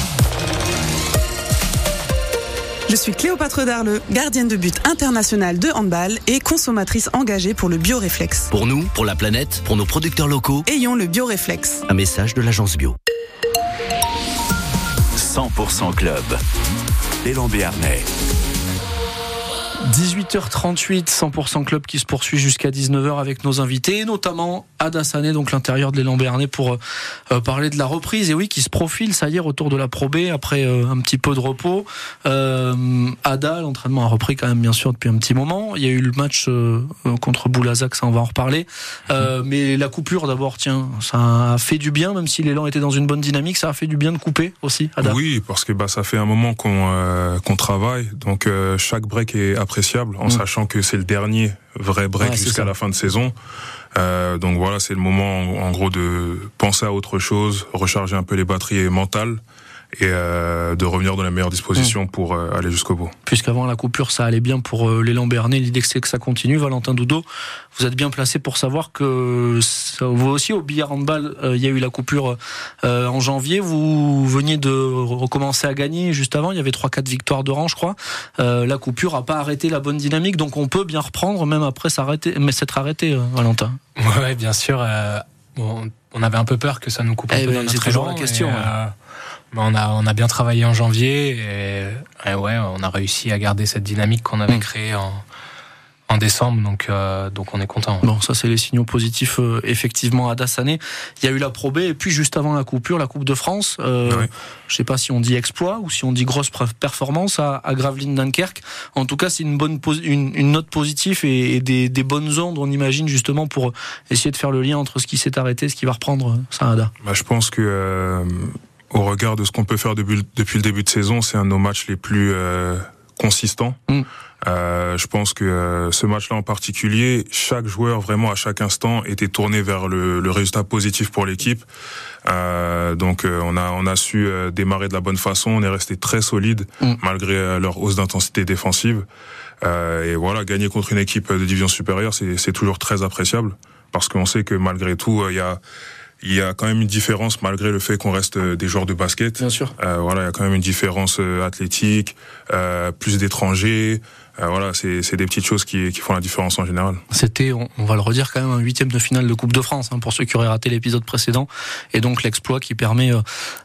Je suis Cléopâtre Darleux, gardienne de but internationale de handball et consommatrice engagée pour le bioréflexe. Pour nous, pour la planète, pour nos producteurs locaux, ayons le bioréflexe. Un message de l'agence bio. 100% Club. Élan Béarnais. 18h38, 100% club qui se poursuit jusqu'à 19h avec nos invités, notamment Ada Sané, donc l'intérieur de l'élan Béarnais, pour euh, parler de la reprise. Et oui, qui se profile, ça y est, retour de la Pro B après euh, un petit peu de repos. Euh, Ada, l'entraînement a repris quand même, bien sûr, depuis un petit moment. Il y a eu le match euh, contre Boulazac, ça on va en reparler. Euh, mais la coupure d'abord, tiens, ça a fait du bien, même si l'élan était dans une bonne dynamique, ça a fait du bien de couper aussi, Ada? Oui, parce que bah, ça fait un moment qu'on qu'on travaille, donc chaque break est après en mm. sachant que c'est le dernier vrai break jusqu'à la fin de saison. Euh, donc voilà, c'est le moment en, gros de penser à autre chose, recharger un peu les batteries mentales et euh, de revenir dans la meilleure disposition mmh. pour euh, aller jusqu'au bout. Puisqu'avant la coupure, ça allait bien pour euh, l'élan Bernet, l'idée c'est que ça continue. Valentin Doudot, vous êtes bien placé pour savoir que vous aussi au billard handball, il y a eu la coupure en janvier. Vous veniez de recommencer à gagner juste avant. Il y avait 3-4 victoires de rang, je crois. la coupure a pas arrêté la bonne dynamique, donc on peut bien reprendre même après s'arrêter, mais s'être arrêté, Valentin. Ouais, bien sûr. Bon, on avait un peu peur que ça nous coupe un eh peu ben, dans notre élan. la question. On a, on a bien travaillé en janvier et, ouais, on a réussi à garder cette dynamique qu'on avait mm. créée en, en décembre, donc euh, donc on est content. Bon, ça c'est les signaux positifs euh, effectivement à Dassané. Il y a eu la Pro B et puis juste avant la coupure, la Coupe de France. Euh, ne Je sais pas si on dit exploit ou si on dit grosse performance à, à Gravelines Dunkerque. En tout cas, c'est une bonne une, une, note positive et, des, des, bonnes ondes, on imagine justement pour essayer de faire le lien entre ce qui s'est arrêté, et ce qui va reprendre. Ça, Ada. Bah, je pense que euh, au regard de ce qu'on peut faire depuis, depuis, le début de saison, c'est un de nos matchs les plus euh, consistants. Mm. Euh, je pense que euh, ce match-là en particulier, chaque joueur vraiment à chaque instant était tourné vers le, le résultat positif pour l'équipe. Euh, donc euh, on a on a su démarrer de la bonne façon. On est resté très solide mm. malgré leur hausse d'intensité défensive. et voilà, gagner contre une équipe de division supérieure, c'est toujours très appréciable parce qu'on sait que malgré tout, il y a il y a quand même une différence malgré le fait qu'on reste euh, des joueurs de basket. Bien sûr. Euh, voilà, il y a quand même une différence euh, athlétique, euh, plus d'étrangers. Euh, voilà, c'est des petites choses qui, qui, font la différence en général. C'était, on, va le redire quand même, un huitième de finale de Coupe de France hein, pour ceux qui auraient raté l'épisode précédent, et donc l'exploit qui permet euh,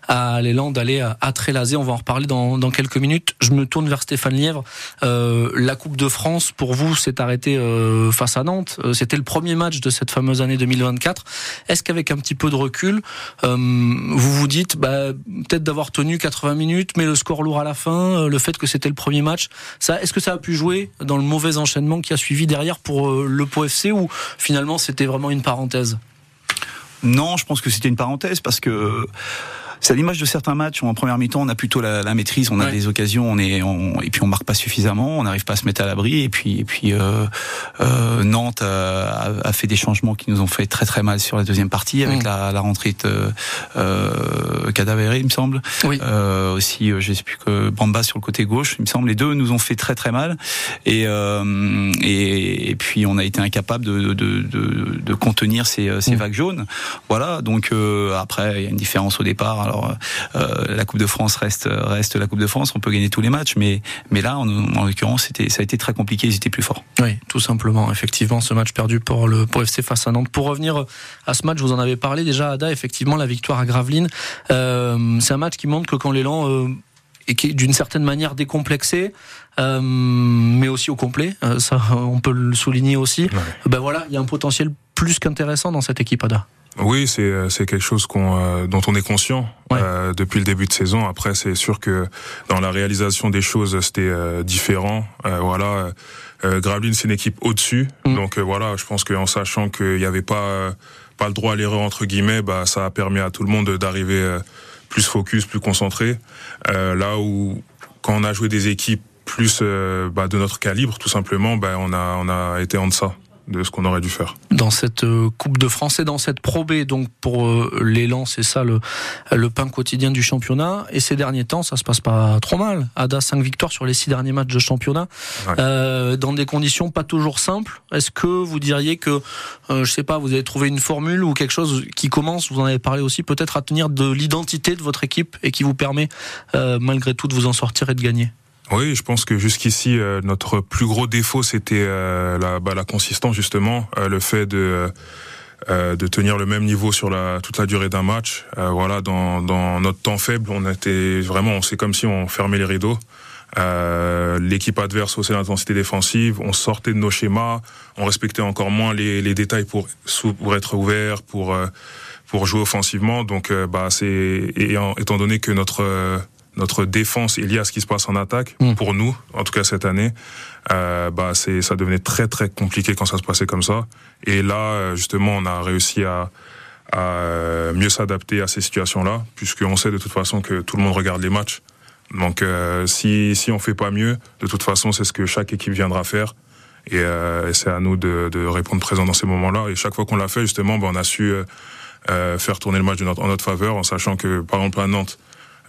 à l'élan d'aller à, à Trélazé. On va en reparler dans, dans, quelques minutes. Je me tourne vers Stéphane Lièvre. Euh, la Coupe de France, pour vous, s'est arrêtée euh, face à Nantes. C'était le premier match de cette fameuse année 2024. Est-ce qu'avec un petit peu de recul, vous vous dites, bah, peut-être d'avoir tenu 80 minutes, mais le score lourd à la fin, le fait que c'était le premier match, ça, est-ce que ça a pu dans le mauvais enchaînement qui a suivi derrière pour euh, le Pau FC ou finalement c'était vraiment une parenthèse? Non, je pense que c'était une parenthèse parce que c'est à l'image de certains matchs où en première mi-temps on a plutôt la, la maîtrise, on a des occasions, on est, on, et puis on marque pas suffisamment, on n'arrive pas à se mettre à l'abri. Et puis, et puis euh, euh, Nantes a, a, fait des changements qui nous ont fait très très mal sur la deuxième partie avec mm. la, la, rentrée de euh, Cadavéré, il me semble. Oui. Euh, aussi, euh, je sais plus que Bamba sur le côté gauche, il me semble. Les deux nous ont fait très très mal. Et, euh, et, et, puis on a été incapable de, de, de, de contenir ces, ces mm. vagues jaunes. Voilà. Donc euh, après, il y a une différence au départ alors, euh, la Coupe de France reste reste la Coupe de France. On peut gagner tous les matchs, mais mais là, en, en l'occurrence, c'était ça a été très compliqué. Ils étaient plus forts. Oui, tout simplement. Effectivement, ce match perdu pour le pour FC face à Nantes. Pour revenir à ce match, vous en avez parlé déjà, Ada. Effectivement, la victoire à Gravelines, euh, c'est un match qui montre que quand l'élan euh, et qui est d'une certaine manière décomplexé, euh, mais aussi au complet. Euh, ça, on peut le souligner aussi. Ben voilà, il y a un potentiel plus qu'intéressant dans cette équipe, Ada. Oui, c'est c'est quelque chose qu'on dont on est conscient depuis le début de saison. Après, c'est sûr que dans la réalisation des choses, c'était différent. voilà, Gravelines c'est une équipe au-dessus, mm. donc voilà, je pense qu'en sachant qu'il n'y avait pas pas le droit à l'erreur entre guillemets, bah ça a permis à tout le monde d'arriver plus focus, plus concentré. là où quand on a joué des équipes plus euh, bah, de notre calibre, tout simplement, bah, on a on a été en deçà de ce qu'on aurait dû faire. Dans cette euh, Coupe de France et dans cette Pro B, donc pour euh, l'élan, c'est ça le, le pain quotidien du championnat. Et ces derniers temps, ça se passe pas trop mal. Ada, 5 victoires sur les 6 derniers matchs de championnat, euh, dans des conditions pas toujours simples. Est-ce que vous diriez que, euh, je sais pas, vous avez trouvé une formule ou quelque chose qui commence, vous en avez parlé aussi, peut-être à tenir de l'identité de votre équipe et qui vous permet malgré tout de vous en sortir et de gagner oui, je pense que jusqu'ici, euh, notre plus gros défaut, c'était euh, la, bah, la consistance, justement, euh, le fait de de tenir le même niveau sur la toute la durée d'un match. voilà, dans, dans notre temps faible, on était vraiment, c'est comme si on fermait les rideaux. L'équipe adverse haussait l'intensité défensive, on sortait de nos schémas, on respectait encore moins les, les détails pour pour être ouvert, pour pour jouer offensivement. Donc, bah, c'est étant donné que notre notre défense est liée à ce qui se passe en attaque. Mm. Pour nous, en tout cas cette année, euh, bah c'est ça devenait très très compliqué quand ça se passait comme ça. Et là, euh, justement, on a réussi à, à mieux s'adapter à ces situations-là, puisqu'on sait de toute façon que tout le monde regarde les matchs. Donc euh, si si on fait pas mieux, de toute façon, c'est ce que chaque équipe viendra faire. Et, euh, c'est à nous de, de, répondre présent dans ces moments-là. Et chaque fois qu'on l'a fait, justement, bah, on a su euh, faire tourner le match de notre, en notre faveur, en sachant que, par exemple, à Nantes,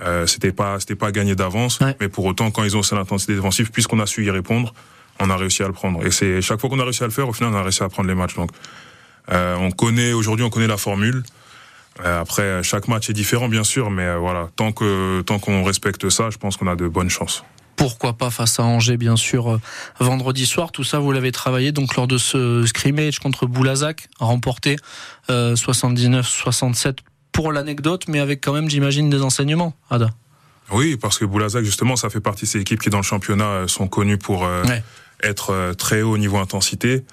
euh, c'était pas c'était pas gagné d'avance, mais pour autant quand ils ont cette intensité défensive, puisqu'on a su y répondre, on a réussi à le prendre. Et c'est chaque fois qu'on a réussi à le faire, au final on a réussi à prendre les matchs. Donc euh, on connaît aujourd'hui on connaît la formule. Euh, après chaque match est différent bien sûr, mais voilà tant que tant qu'on respecte ça, je pense qu'on a de bonnes chances pourquoi pas face à Angers, bien sûr, vendredi soir. Tout ça, vous l'avez travaillé donc lors de ce scrimmage contre Boulazac, remporté 79-67 pour l'anecdote, mais avec quand même, j'imagine, des enseignements, Ada. Oui, parce que Boulazac, justement, ça fait partie de ces équipes qui, dans le championnat, euh, sont connues pour euh, être euh, très haut niveau intensité.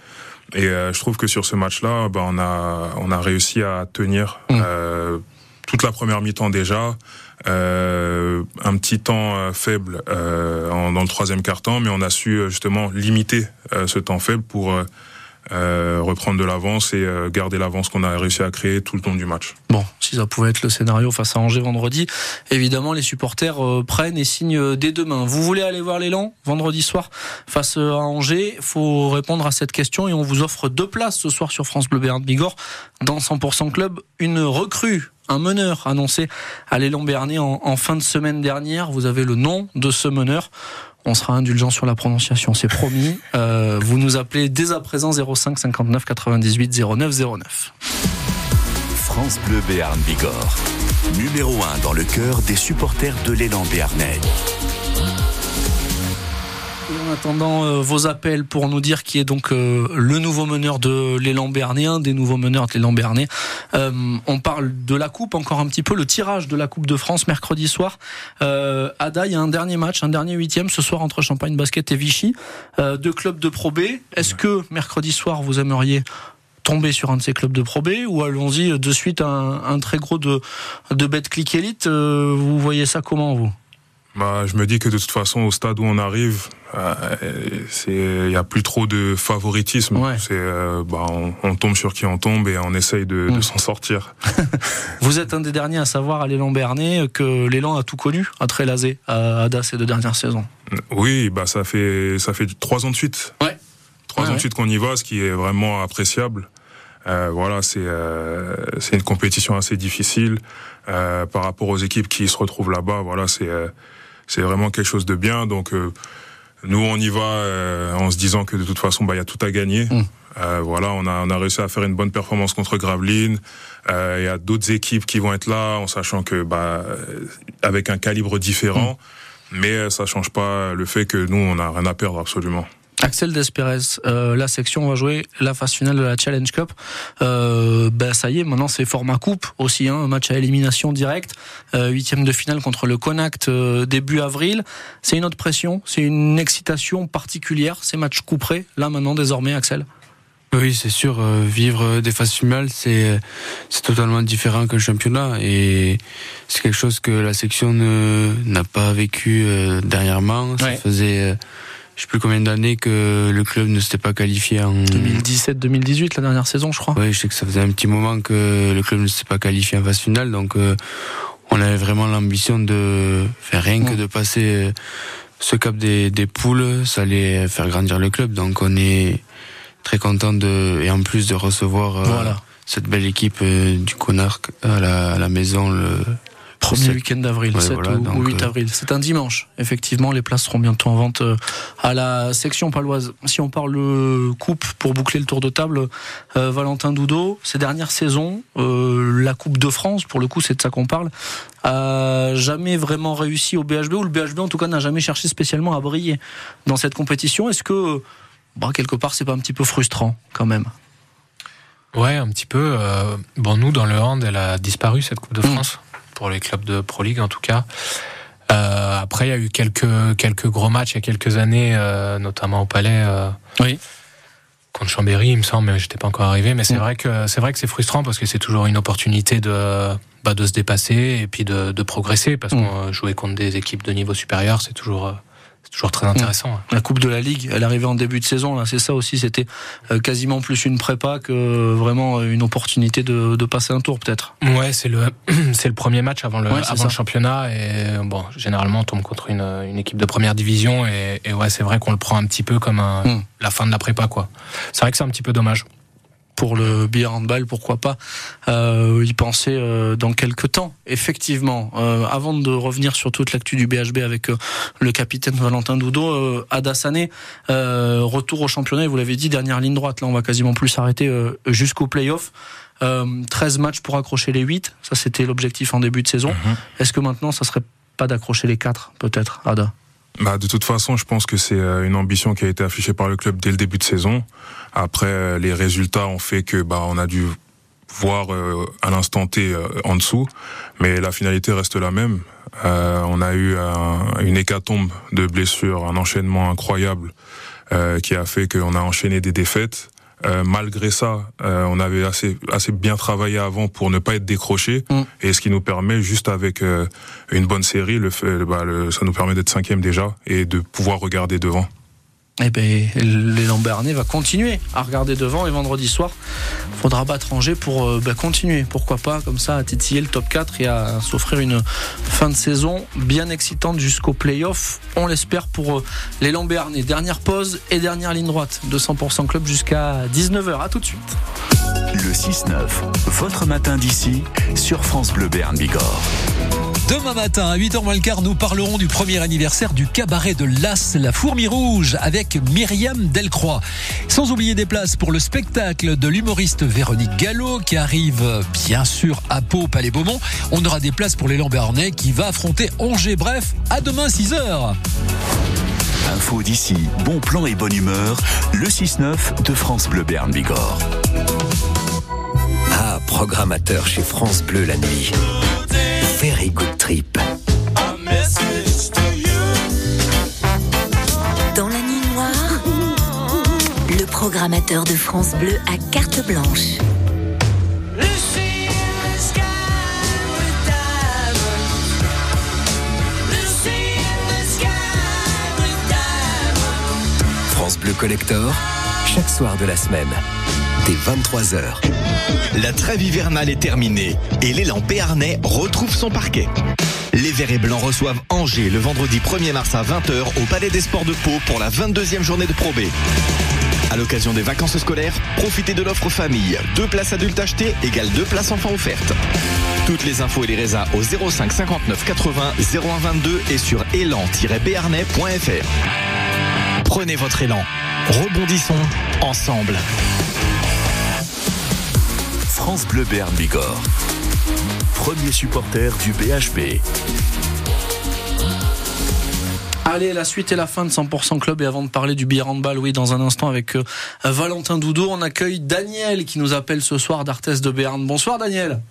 Et je trouve que sur ce match-là, bah, on a on a réussi à tenir mm. toute la première mi-temps déjà, un petit temps faible dans le troisième quart-temps, mais on a su justement limiter ce temps faible pour euh, reprendre de l'avance et euh, garder l'avance qu'on a réussi à créer tout le long du match. Bon, si ça pouvait être le scénario face à Angers vendredi, évidemment les supporters euh, prennent et signent dès demain. Vous voulez aller voir l'élan vendredi soir face à Angers? Faut répondre à cette question et on vous offre deux places ce soir sur France Bleu Béarn Bigorre dans 100% Club. Une recrue un meneur annoncé à l'élan Bernier en, fin de semaine dernière. Vous avez le nom de ce meneur. On sera indulgent sur la prononciation, c'est promis. Euh, vous nous appelez dès à présent 05 59 98 09 09. France Bleu Béarn Bigorre, numéro 1 dans le cœur des supporters de l'élan béarnais attendant euh, vos appels pour nous dire qui est donc euh, le nouveau meneur de l'élan Bernéen, des nouveaux meneurs de l'élan. Euh, on parle de la coupe encore un petit peu, le tirage de la Coupe de France mercredi soir. Ada, il y a un dernier match, un dernier huitième ce soir entre Champagne Basket et Vichy, deux clubs de Pro B. Est-ce que mercredi soir vous aimeriez tomber sur un de ces clubs de Pro B ou allons-y de suite un, un très gros de, de Betclic Elite Vous voyez ça comment vous? Bah, je me dis que de toute façon, au stade où on arrive, euh, il y a plus trop de favoritisme. C'est euh, bah, on, tombe sur qui on tombe et on essaye de, mm. s'en sortir. Vous êtes un des derniers à savoir à l'élan Bernet que l'élan a tout connu à Trélazé, à Ada ces deux dernières saisons. Oui, bah ça fait ça fait trois ans de suite. Ouais. Trois ans de suite qu'on y va, ce qui est vraiment appréciable. Euh, voilà, c'est euh, c'est une compétition assez difficile euh, par rapport aux équipes qui se retrouvent là-bas. Voilà, c'est c'est vraiment quelque chose de bien. Donc euh, nous, on y va euh, en se disant que de toute façon, bah, il y a tout à gagner. Mm. Euh, voilà, on a, on a réussi à faire une bonne performance contre Gravelines. Il y a d'autres équipes qui vont être là, en sachant que, bah, avec un calibre différent, mm. mais ça change pas le fait que nous, on a rien à perdre absolument. Axel Desperez, euh, la section va jouer la phase finale de la Challenge Cup. Euh, ben ça y est, maintenant c'est format coupe aussi, hein, un match à élimination directe, euh, huitième de finale contre le Connacht début avril. C'est une autre pression, c'est une excitation particulière, ces matchs couperés, là maintenant désormais, Axel. Oui, c'est sûr. Vivre des phases finales, c'est c'est totalement différent qu'un championnat et c'est quelque chose que la section n'a pas vécu dernièrement. Ça faisait je sais plus combien d'années que le club ne s'était pas qualifié en 2017-2018 la dernière saison, je crois. Oui, je sais que ça faisait un petit moment que le club ne s'était pas qualifié en phase finale, donc on avait vraiment l'ambition de faire rien que de passer ce cap des, des poules, ça allait faire grandir le club. Donc on est très content de et en plus de recevoir euh, cette belle équipe euh, du Conarc à la, à la maison le Premier week-end d'avril, 7 ou, 8 euh, avril. C'est un dimanche. Effectivement, les places seront bientôt en vente à la section paloise. Si on parle coupe pour boucler le tour de table, Valentin Doudot, ces dernières saisons, la Coupe de France, pour le coup, c'est de ça qu'on parle, a jamais vraiment réussi au BHB, ou le BHB en tout cas n'a jamais cherché spécialement à briller dans cette compétition. Est-ce que bon, quelque part, c'est pas un petit peu frustrant quand même? Ouais, un petit peu. Euh, bon, nous, dans le hand, elle a disparu, cette Coupe de mm. France, pour les clubs de Pro League en tout cas. Euh, après, il y a eu quelques, quelques gros matchs il y a quelques années, euh, notamment au Palais. oui. Contre Chambéry, il me semble, mais j'étais pas encore arrivé. Mais c'est mm. vrai que c'est vrai que c'est frustrant parce que c'est toujours une opportunité de bah, de se dépasser et puis de, de progresser parce mm. qu'on jouait contre des équipes de niveau supérieur, c'est toujours c'est toujours très intéressant. La Coupe de la Ligue, elle arrivait en début de saison. Là, c'est ça aussi. C'était euh, quasiment plus une prépa que vraiment une opportunité de, de passer un tour, peut-être. Ouais, c'est le c'est le premier match avant le avant le championnat et bon, généralement on tombe contre une, une équipe de première division et, et ouais, c'est vrai qu'on le prend un petit peu comme un, hmm. la fin de la prépa, quoi. C'est vrai que c'est un petit peu dommage pour le billard handball, pourquoi pas euh, y penser euh, dans quelques temps. Effectivement, euh, avant de revenir sur toute l'actu du BHB avec le capitaine Valentin Doudou, euh, Adassane, euh, retour au championnat, vous l'avez dit, dernière ligne droite. Là, on va quasiment plus s'arrêter jusqu'au playoff. 13 matchs pour accrocher les 8, ça c'était l'objectif en début de saison. Mhm. Est-ce que maintenant, ça serait pas d'accrocher les 4, peut-être, Ada? Bah, de toute façon, je pense que c'est une ambition qui a été affichée par le club dès le début de saison. Après, euh, les résultats ont fait que bah on a dû voir euh, à l'instant T euh, en dessous, mais la finalité reste la même. on a eu une hécatombe de blessures, un enchaînement incroyable qui a fait qu'on a enchaîné des défaites. Malgré ça, on avait assez assez bien travaillé avant pour ne pas être décroché, mm. et ce qui nous permet juste avec une bonne série, le, bah, le ça nous permet d'être cinquième déjà et de pouvoir regarder devant eh ben, l'élan Bernay va continuer à regarder devant et vendredi soir, faudra battre Angers pour euh, bah, continuer, pourquoi pas, comme ça, à titiller le top 4 et à s'offrir une fin de saison bien excitante jusqu'au playoff. On l'espère pour euh, l'élan Bernay. Dernière pause et dernière ligne droite de 100% club jusqu'à 19h. À tout de suite. Le 6-9, votre matin d'ici sur France Bleu Berne Bigorre. Demain matin, à 8h moins le quart, nous parlerons du premier anniversaire du cabaret de Las, la Fourmi Rouge, avec Myriam Delcroix. Sans oublier des places pour le spectacle de l'humoriste Véronique Gallo, qui arrive bien sûr à Pau, Palais Beaumont. On aura des places pour l'élan Bernay, qui va affronter Angers. Bref, à demain 6h. Info d'ici, bon plan et bonne humeur, le 6-9 de France Bleu Berne Bigorre. Ah, programmateur chez France Bleu la nuit. Very Good Trip. Dans la nuit noire, le programmateur de France Bleu à carte blanche. France Bleu Collector, chaque soir de la semaine, dès 23h. La trêve hivernale est terminée et l'élan béarnais retrouve son parquet. Les Verts et Blancs reçoivent Angers le vendredi 1er mars à 20h au Palais des Sports de Pau pour la 22e journée de Pro B. À l'occasion des vacances scolaires, profitez de l'offre famille. Deux places adultes achetées égale deux places enfants offertes. Toutes les infos et les résas au 05 59 80 01 22 et sur élan-béarnais.fr. Prenez votre élan. Rebondissons ensemble. France Bleu Berne Bigorre. Premier supporter du BHB. Allez, la suite et la fin de 100% Club. Et avant de parler du billard handball, oui, dans un instant avec euh, Valentin Doudou, on accueille Daniel qui nous appelle ce soir d'Arthès de Berne. Bonsoir Daniel.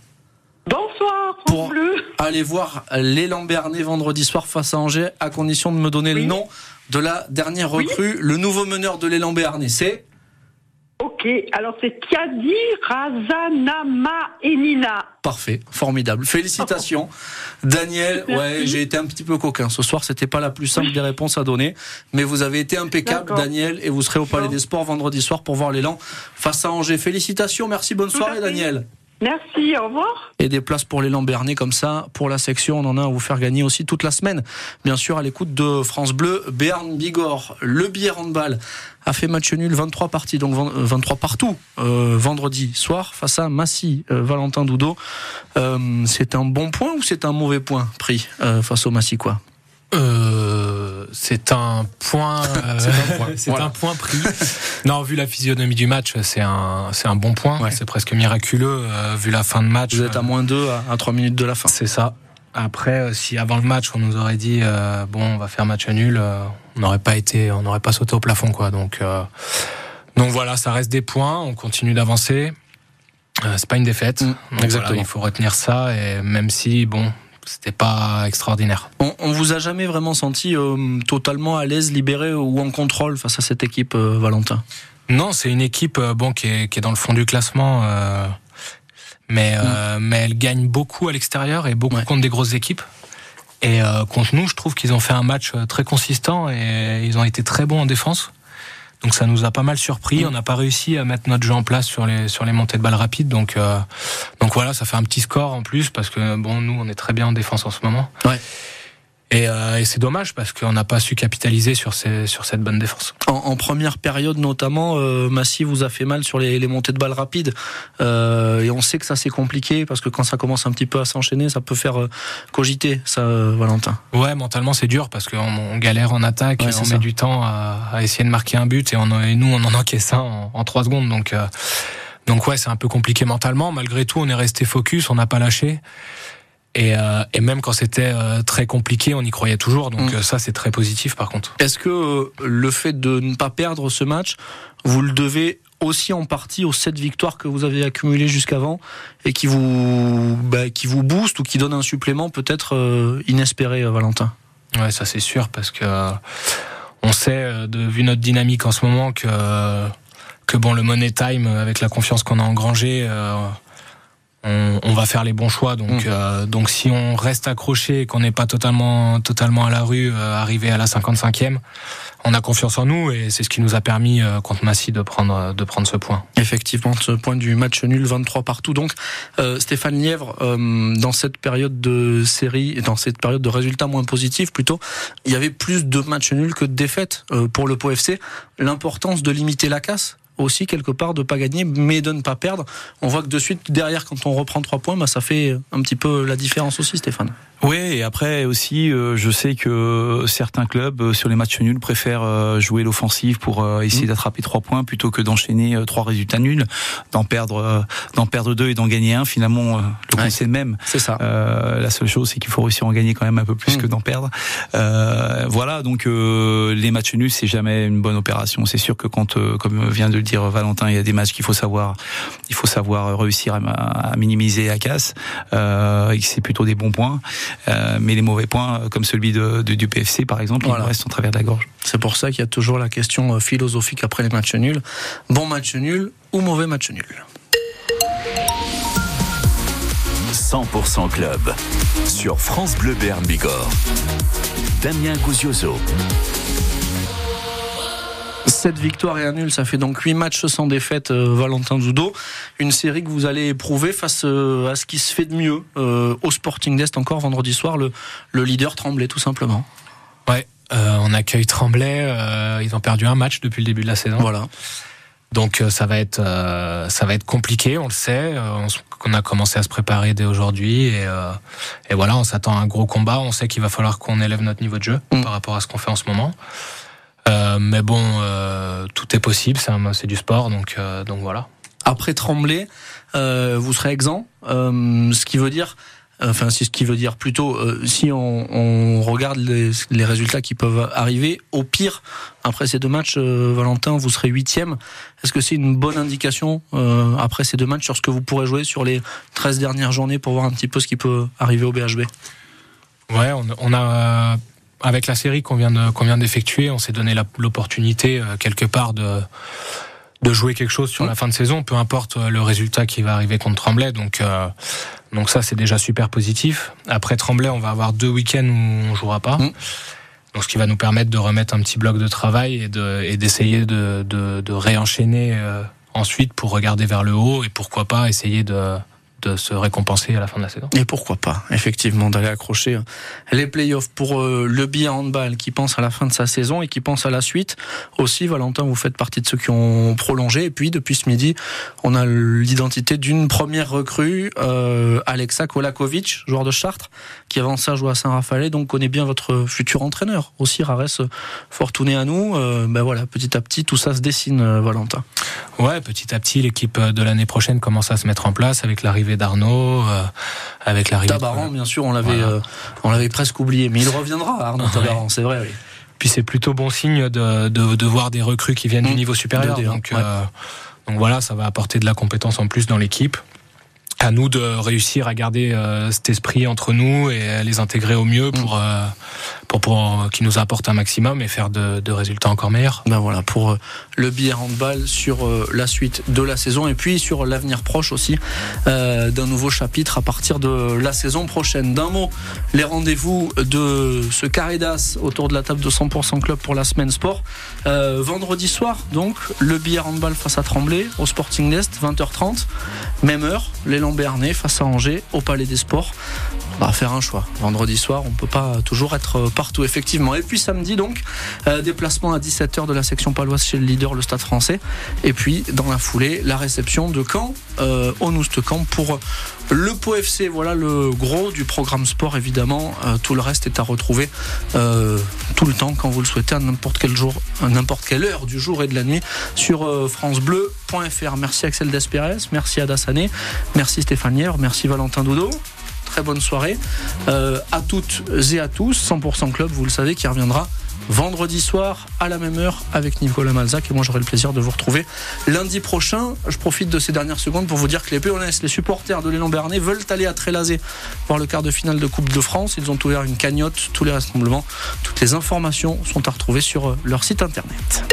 Bonsoir, France Bleu. Allez voir l'élan Bernay vendredi soir face à Angers, à condition de me donner le nom de la dernière recrue, le nouveau meneur de l'élan Bernay. C'est Ok, alors c'est Kiadi, Razanama et Nina. Parfait, formidable. Félicitations. Daniel, ouais, j'ai été un petit peu coquin. Ce soir, c'était pas la plus simple des réponses à donner, mais vous avez été impeccable, Daniel, et vous serez au Palais des Sports vendredi soir pour voir l'élan face à Angers. Félicitations, merci, bonne soirée, Daniel. Merci, au revoir. Et des places pour l'élan Bernet comme ça, pour la section, on en a à vous faire gagner aussi toute la semaine. Bien sûr, à l'écoute de France Bleu, Béarn Bigorre, le billet handball a fait match nul 23 parties, donc 23 euh, partout euh, vendredi soir face à Massy, euh, Valentin Doudot. c'est un bon point ou c'est un mauvais point pris face au Massy quoi? C'est un point, c'est un, point pris. non, vu la physionomie du match, c'est un, c'est un bon point. C'est presque miraculeux vu la fin de match. Vous êtes à moins 2 à, à 3 minutes de la fin. C'est ça. Après, si avant le match on nous aurait dit bon, on va faire match nul, on n'aurait pas été, on n'aurait pas sauté au plafond, quoi. Donc, euh, donc voilà, ça reste des points. On continue d'avancer. Euh, c'est pas une défaite. Mm, exactement. il faut retenir ça. Et même si, bon, c'était pas extraordinaire. On, on, vous a jamais vraiment senti euh, totalement à l'aise, libéré ou en contrôle face à cette équipe, Valentin? Non, c'est une équipe bon qui est, qui est dans le fond du classement. mais, mm. mais elle gagne beaucoup à l'extérieur et beaucoup contre des grosses équipes. Et euh, contre nous, je trouve qu'ils ont fait un match euh, très consistant et ils ont été très bons en défense. Donc ça nous a pas mal surpris. Mm. On n'a pas réussi à mettre notre jeu en place sur les sur les montées de balles rapides. Donc euh, donc voilà, ça fait un petit score en plus parce que bon, nous on est très bien en défense en ce moment. Ouais. Et, euh, et c'est dommage parce qu'on n'a pas su capitaliser sur, ces, sur cette bonne défense. En, en première période notamment, euh, Massy vous a fait mal sur les, les montées de balles rapides. Euh, et on sait que ça c'est compliqué parce que quand ça commence un petit peu à s'enchaîner, ça peut faire euh, cogiter, ça, euh, Valentin. Ouais, mentalement c'est dur parce qu'on on galère en attaque, on met du temps à, à, essayer de marquer un but et, on, et nous on en encaisse un en, en 3 secondes. Donc, donc ouais, c'est un peu compliqué mentalement. Malgré tout, on est resté focus, on n'a pas lâché. Et, euh, et, même quand c'était euh, très compliqué, on y croyait toujours. Donc mm. euh, ça, c'est très positif par contre. Est-ce que le fait de ne pas perdre ce match, vous le devez aussi en partie aux sept victoires que vous avez accumulées jusqu'avant et qui vous, bah, qui vous boostent ou qui donnent un supplément peut-être inespéré, Valentin? Ouais, ça c'est sûr parce que on sait, de, vu notre dynamique en ce moment, que que bon, le money time avec la confiance qu'on a engrangée on, va faire les bons choix. Donc, mm. euh, donc si on reste accroché et qu'on n'est pas totalement, totalement à la rue, euh, arrivé à la 55e, on a confiance en nous et c'est ce qui nous a permis euh, contre Massy de prendre, de prendre ce point. Effectivement, ce point du match nul, 23 partout. Donc, Stéphane Lièvre, dans cette période de série, dans cette période de résultats moins positifs plutôt, il y avait plus de matchs nuls que de défaites pour le POFC. L'importance de limiter la casse aussi quelque part de pas gagner mais de ne pas perdre. On voit que de suite derrière quand on reprend trois points, bah, ça fait un petit peu la différence aussi Stéphane. Oui, et après aussi, euh, je sais que certains clubs euh, sur les matchs nuls préfèrent euh, jouer l'offensive pour essayer mmh. d'attraper trois points plutôt que d'enchaîner trois résultats nuls, d'en perdre, d'en perdre deux et d'en gagner un. Finalement, le ouais, c'est le même. C'est ça. la seule chose, c'est qu'il faut réussir à en gagner quand même un peu plus mmh. que d'en perdre. voilà, donc les matchs nuls, c'est jamais une bonne opération. C'est sûr que quand, comme vient de le dire Valentin, il y a des matchs qu'il faut savoir, il faut savoir réussir à, à minimiser à casse. et c'est plutôt des bons points. Euh, mais les mauvais points, euh, comme celui de, du PFC par exemple, ils restent en travers de la gorge. C'est pour ça qu'il y a toujours la question euh, philosophique après les matchs nuls. Bon match nul ou mauvais match nul? 100% Club sur France Bleu Bern Bigorre. Damien Gouziozzo. 7 victoires et un nul, ça fait donc 8 matchs sans défaite, euh, Valentin Judo. Une série que vous allez éprouver face euh, à ce qui se fait de mieux euh, au Sporting d'Est encore vendredi soir, le, le leader Tremblay tout simplement. Ouais, on accueille Tremblay, ils ont perdu un match depuis le début de la saison. Voilà. Donc ça va être ça va être compliqué, on le sait. On, a commencé à se préparer dès aujourd'hui et, et voilà, on s'attend à un gros combat. On sait qu'il va falloir qu'on élève notre niveau de jeu mm. par rapport à ce qu'on fait en ce moment. Euh, mais bon, euh, tout est possible, c'est du sport, donc, euh, donc voilà. Après Tremblay, vous serez exempt, ce qui veut dire enfin c'est ce qui veut dire plutôt si on, on regarde les, les, résultats qui peuvent arriver au pire après ces deux matchs Valentin vous serez huitième est-ce que c'est une bonne indication après ces deux matchs sur ce que vous pourrez jouer sur les 13 dernières journées pour voir un petit peu ce qui peut arriver au BHB ouais on, on a avec la série qu'on vient qu'on vient d'effectuer, on s'est donné l'opportunité euh, quelque part de de jouer quelque chose sur la fin de saison, peu importe le résultat qui va arriver contre Tremblay. Donc, donc ça, c'est déjà super positif. Après Tremblay, on va avoir deux week-ends où on jouera pas. Mm. Donc, ce qui va nous permettre de remettre un petit bloc de travail et de et d'essayer de, de, de, réenchaîner ensuite pour regarder vers le haut et pourquoi pas essayer de de se récompenser à la fin de la saison. Et pourquoi pas, effectivement, d'aller accrocher les playoffs pour euh, le billet handball qui pense à la fin de sa saison et qui pense à la suite. Aussi, Valentin, vous faites partie de ceux qui ont prolongé. Et puis, depuis ce midi, on a l'identité d'une première recrue, euh, Alexa Kolakovic, joueur de Chartres, qui avant ça joue à Saint-Raphaël, donc connaît bien votre futur entraîneur. Aussi, Rares Fortuné à nous. Euh, ben voilà, petit à petit, tout ça se dessine, Valentin. Ouais, petit à petit, l'équipe de l'année prochaine commence à se mettre en place avec l'arrivée d'Arnaud, euh, avec l'arrivée. Tabaran, bien sûr, on l'avait, euh, on l'avait presque oublié, mais il reviendra, Arnaud Tabaran, c'est vrai. Puis c'est plutôt bon signe de, de, voir des recrues qui viennent du mmh. niveau supérieur. donc, euh, donc voilà, ça va apporter de la compétence en plus dans l'équipe à nous de réussir à garder euh, cet esprit entre nous et les intégrer au mieux pour mm. euh, pour, pour qu'ils nous apportent un maximum et faire de, de, résultats encore meilleurs. Ben voilà pour euh, le billet handball sur la suite de la saison et puis sur l'avenir proche aussi d'un nouveau chapitre à partir de la saison prochaine. D'un mot, les rendez-vous de ce carré d'as autour de la table de 100% club pour la semaine sport. vendredi soir donc le billet handball face à Tremblay au Sporting Nest 20h30 même heure les Béarnais face à Angers au Palais des Sports. On va faire un choix. Vendredi soir, on ne peut pas toujours être partout, effectivement. Et puis samedi, donc, euh, déplacement à 17h de la section paloise chez le leader, le Stade français. Et puis, dans la foulée, la réception de Caen, euh, au Noust-Camp pour le PO FC. Voilà le gros du programme sport, évidemment. Euh, tout le reste est à retrouver tout le temps, quand vous le souhaitez, à n'importe quel jour, n'importe quelle heure du jour et de la nuit sur FranceBleu.fr. Merci Axel Despérez, merci Ada Sané, merci Stéphane merci Valentin Doudot très bonne soirée euh, à toutes et à tous. 100% Club, vous le savez, qui reviendra vendredi soir à la même heure avec Nicolas Malzac et moi j'aurai le plaisir de vous retrouver lundi prochain. Je profite de ces dernières secondes pour vous dire que les Péonès, les supporters de l'élan Bernet veulent aller à Trélazé voir le quart de finale de Coupe de France. Ils ont ouvert une cagnotte, tous les rassemblements, toutes les informations sont à retrouver sur leur site internet.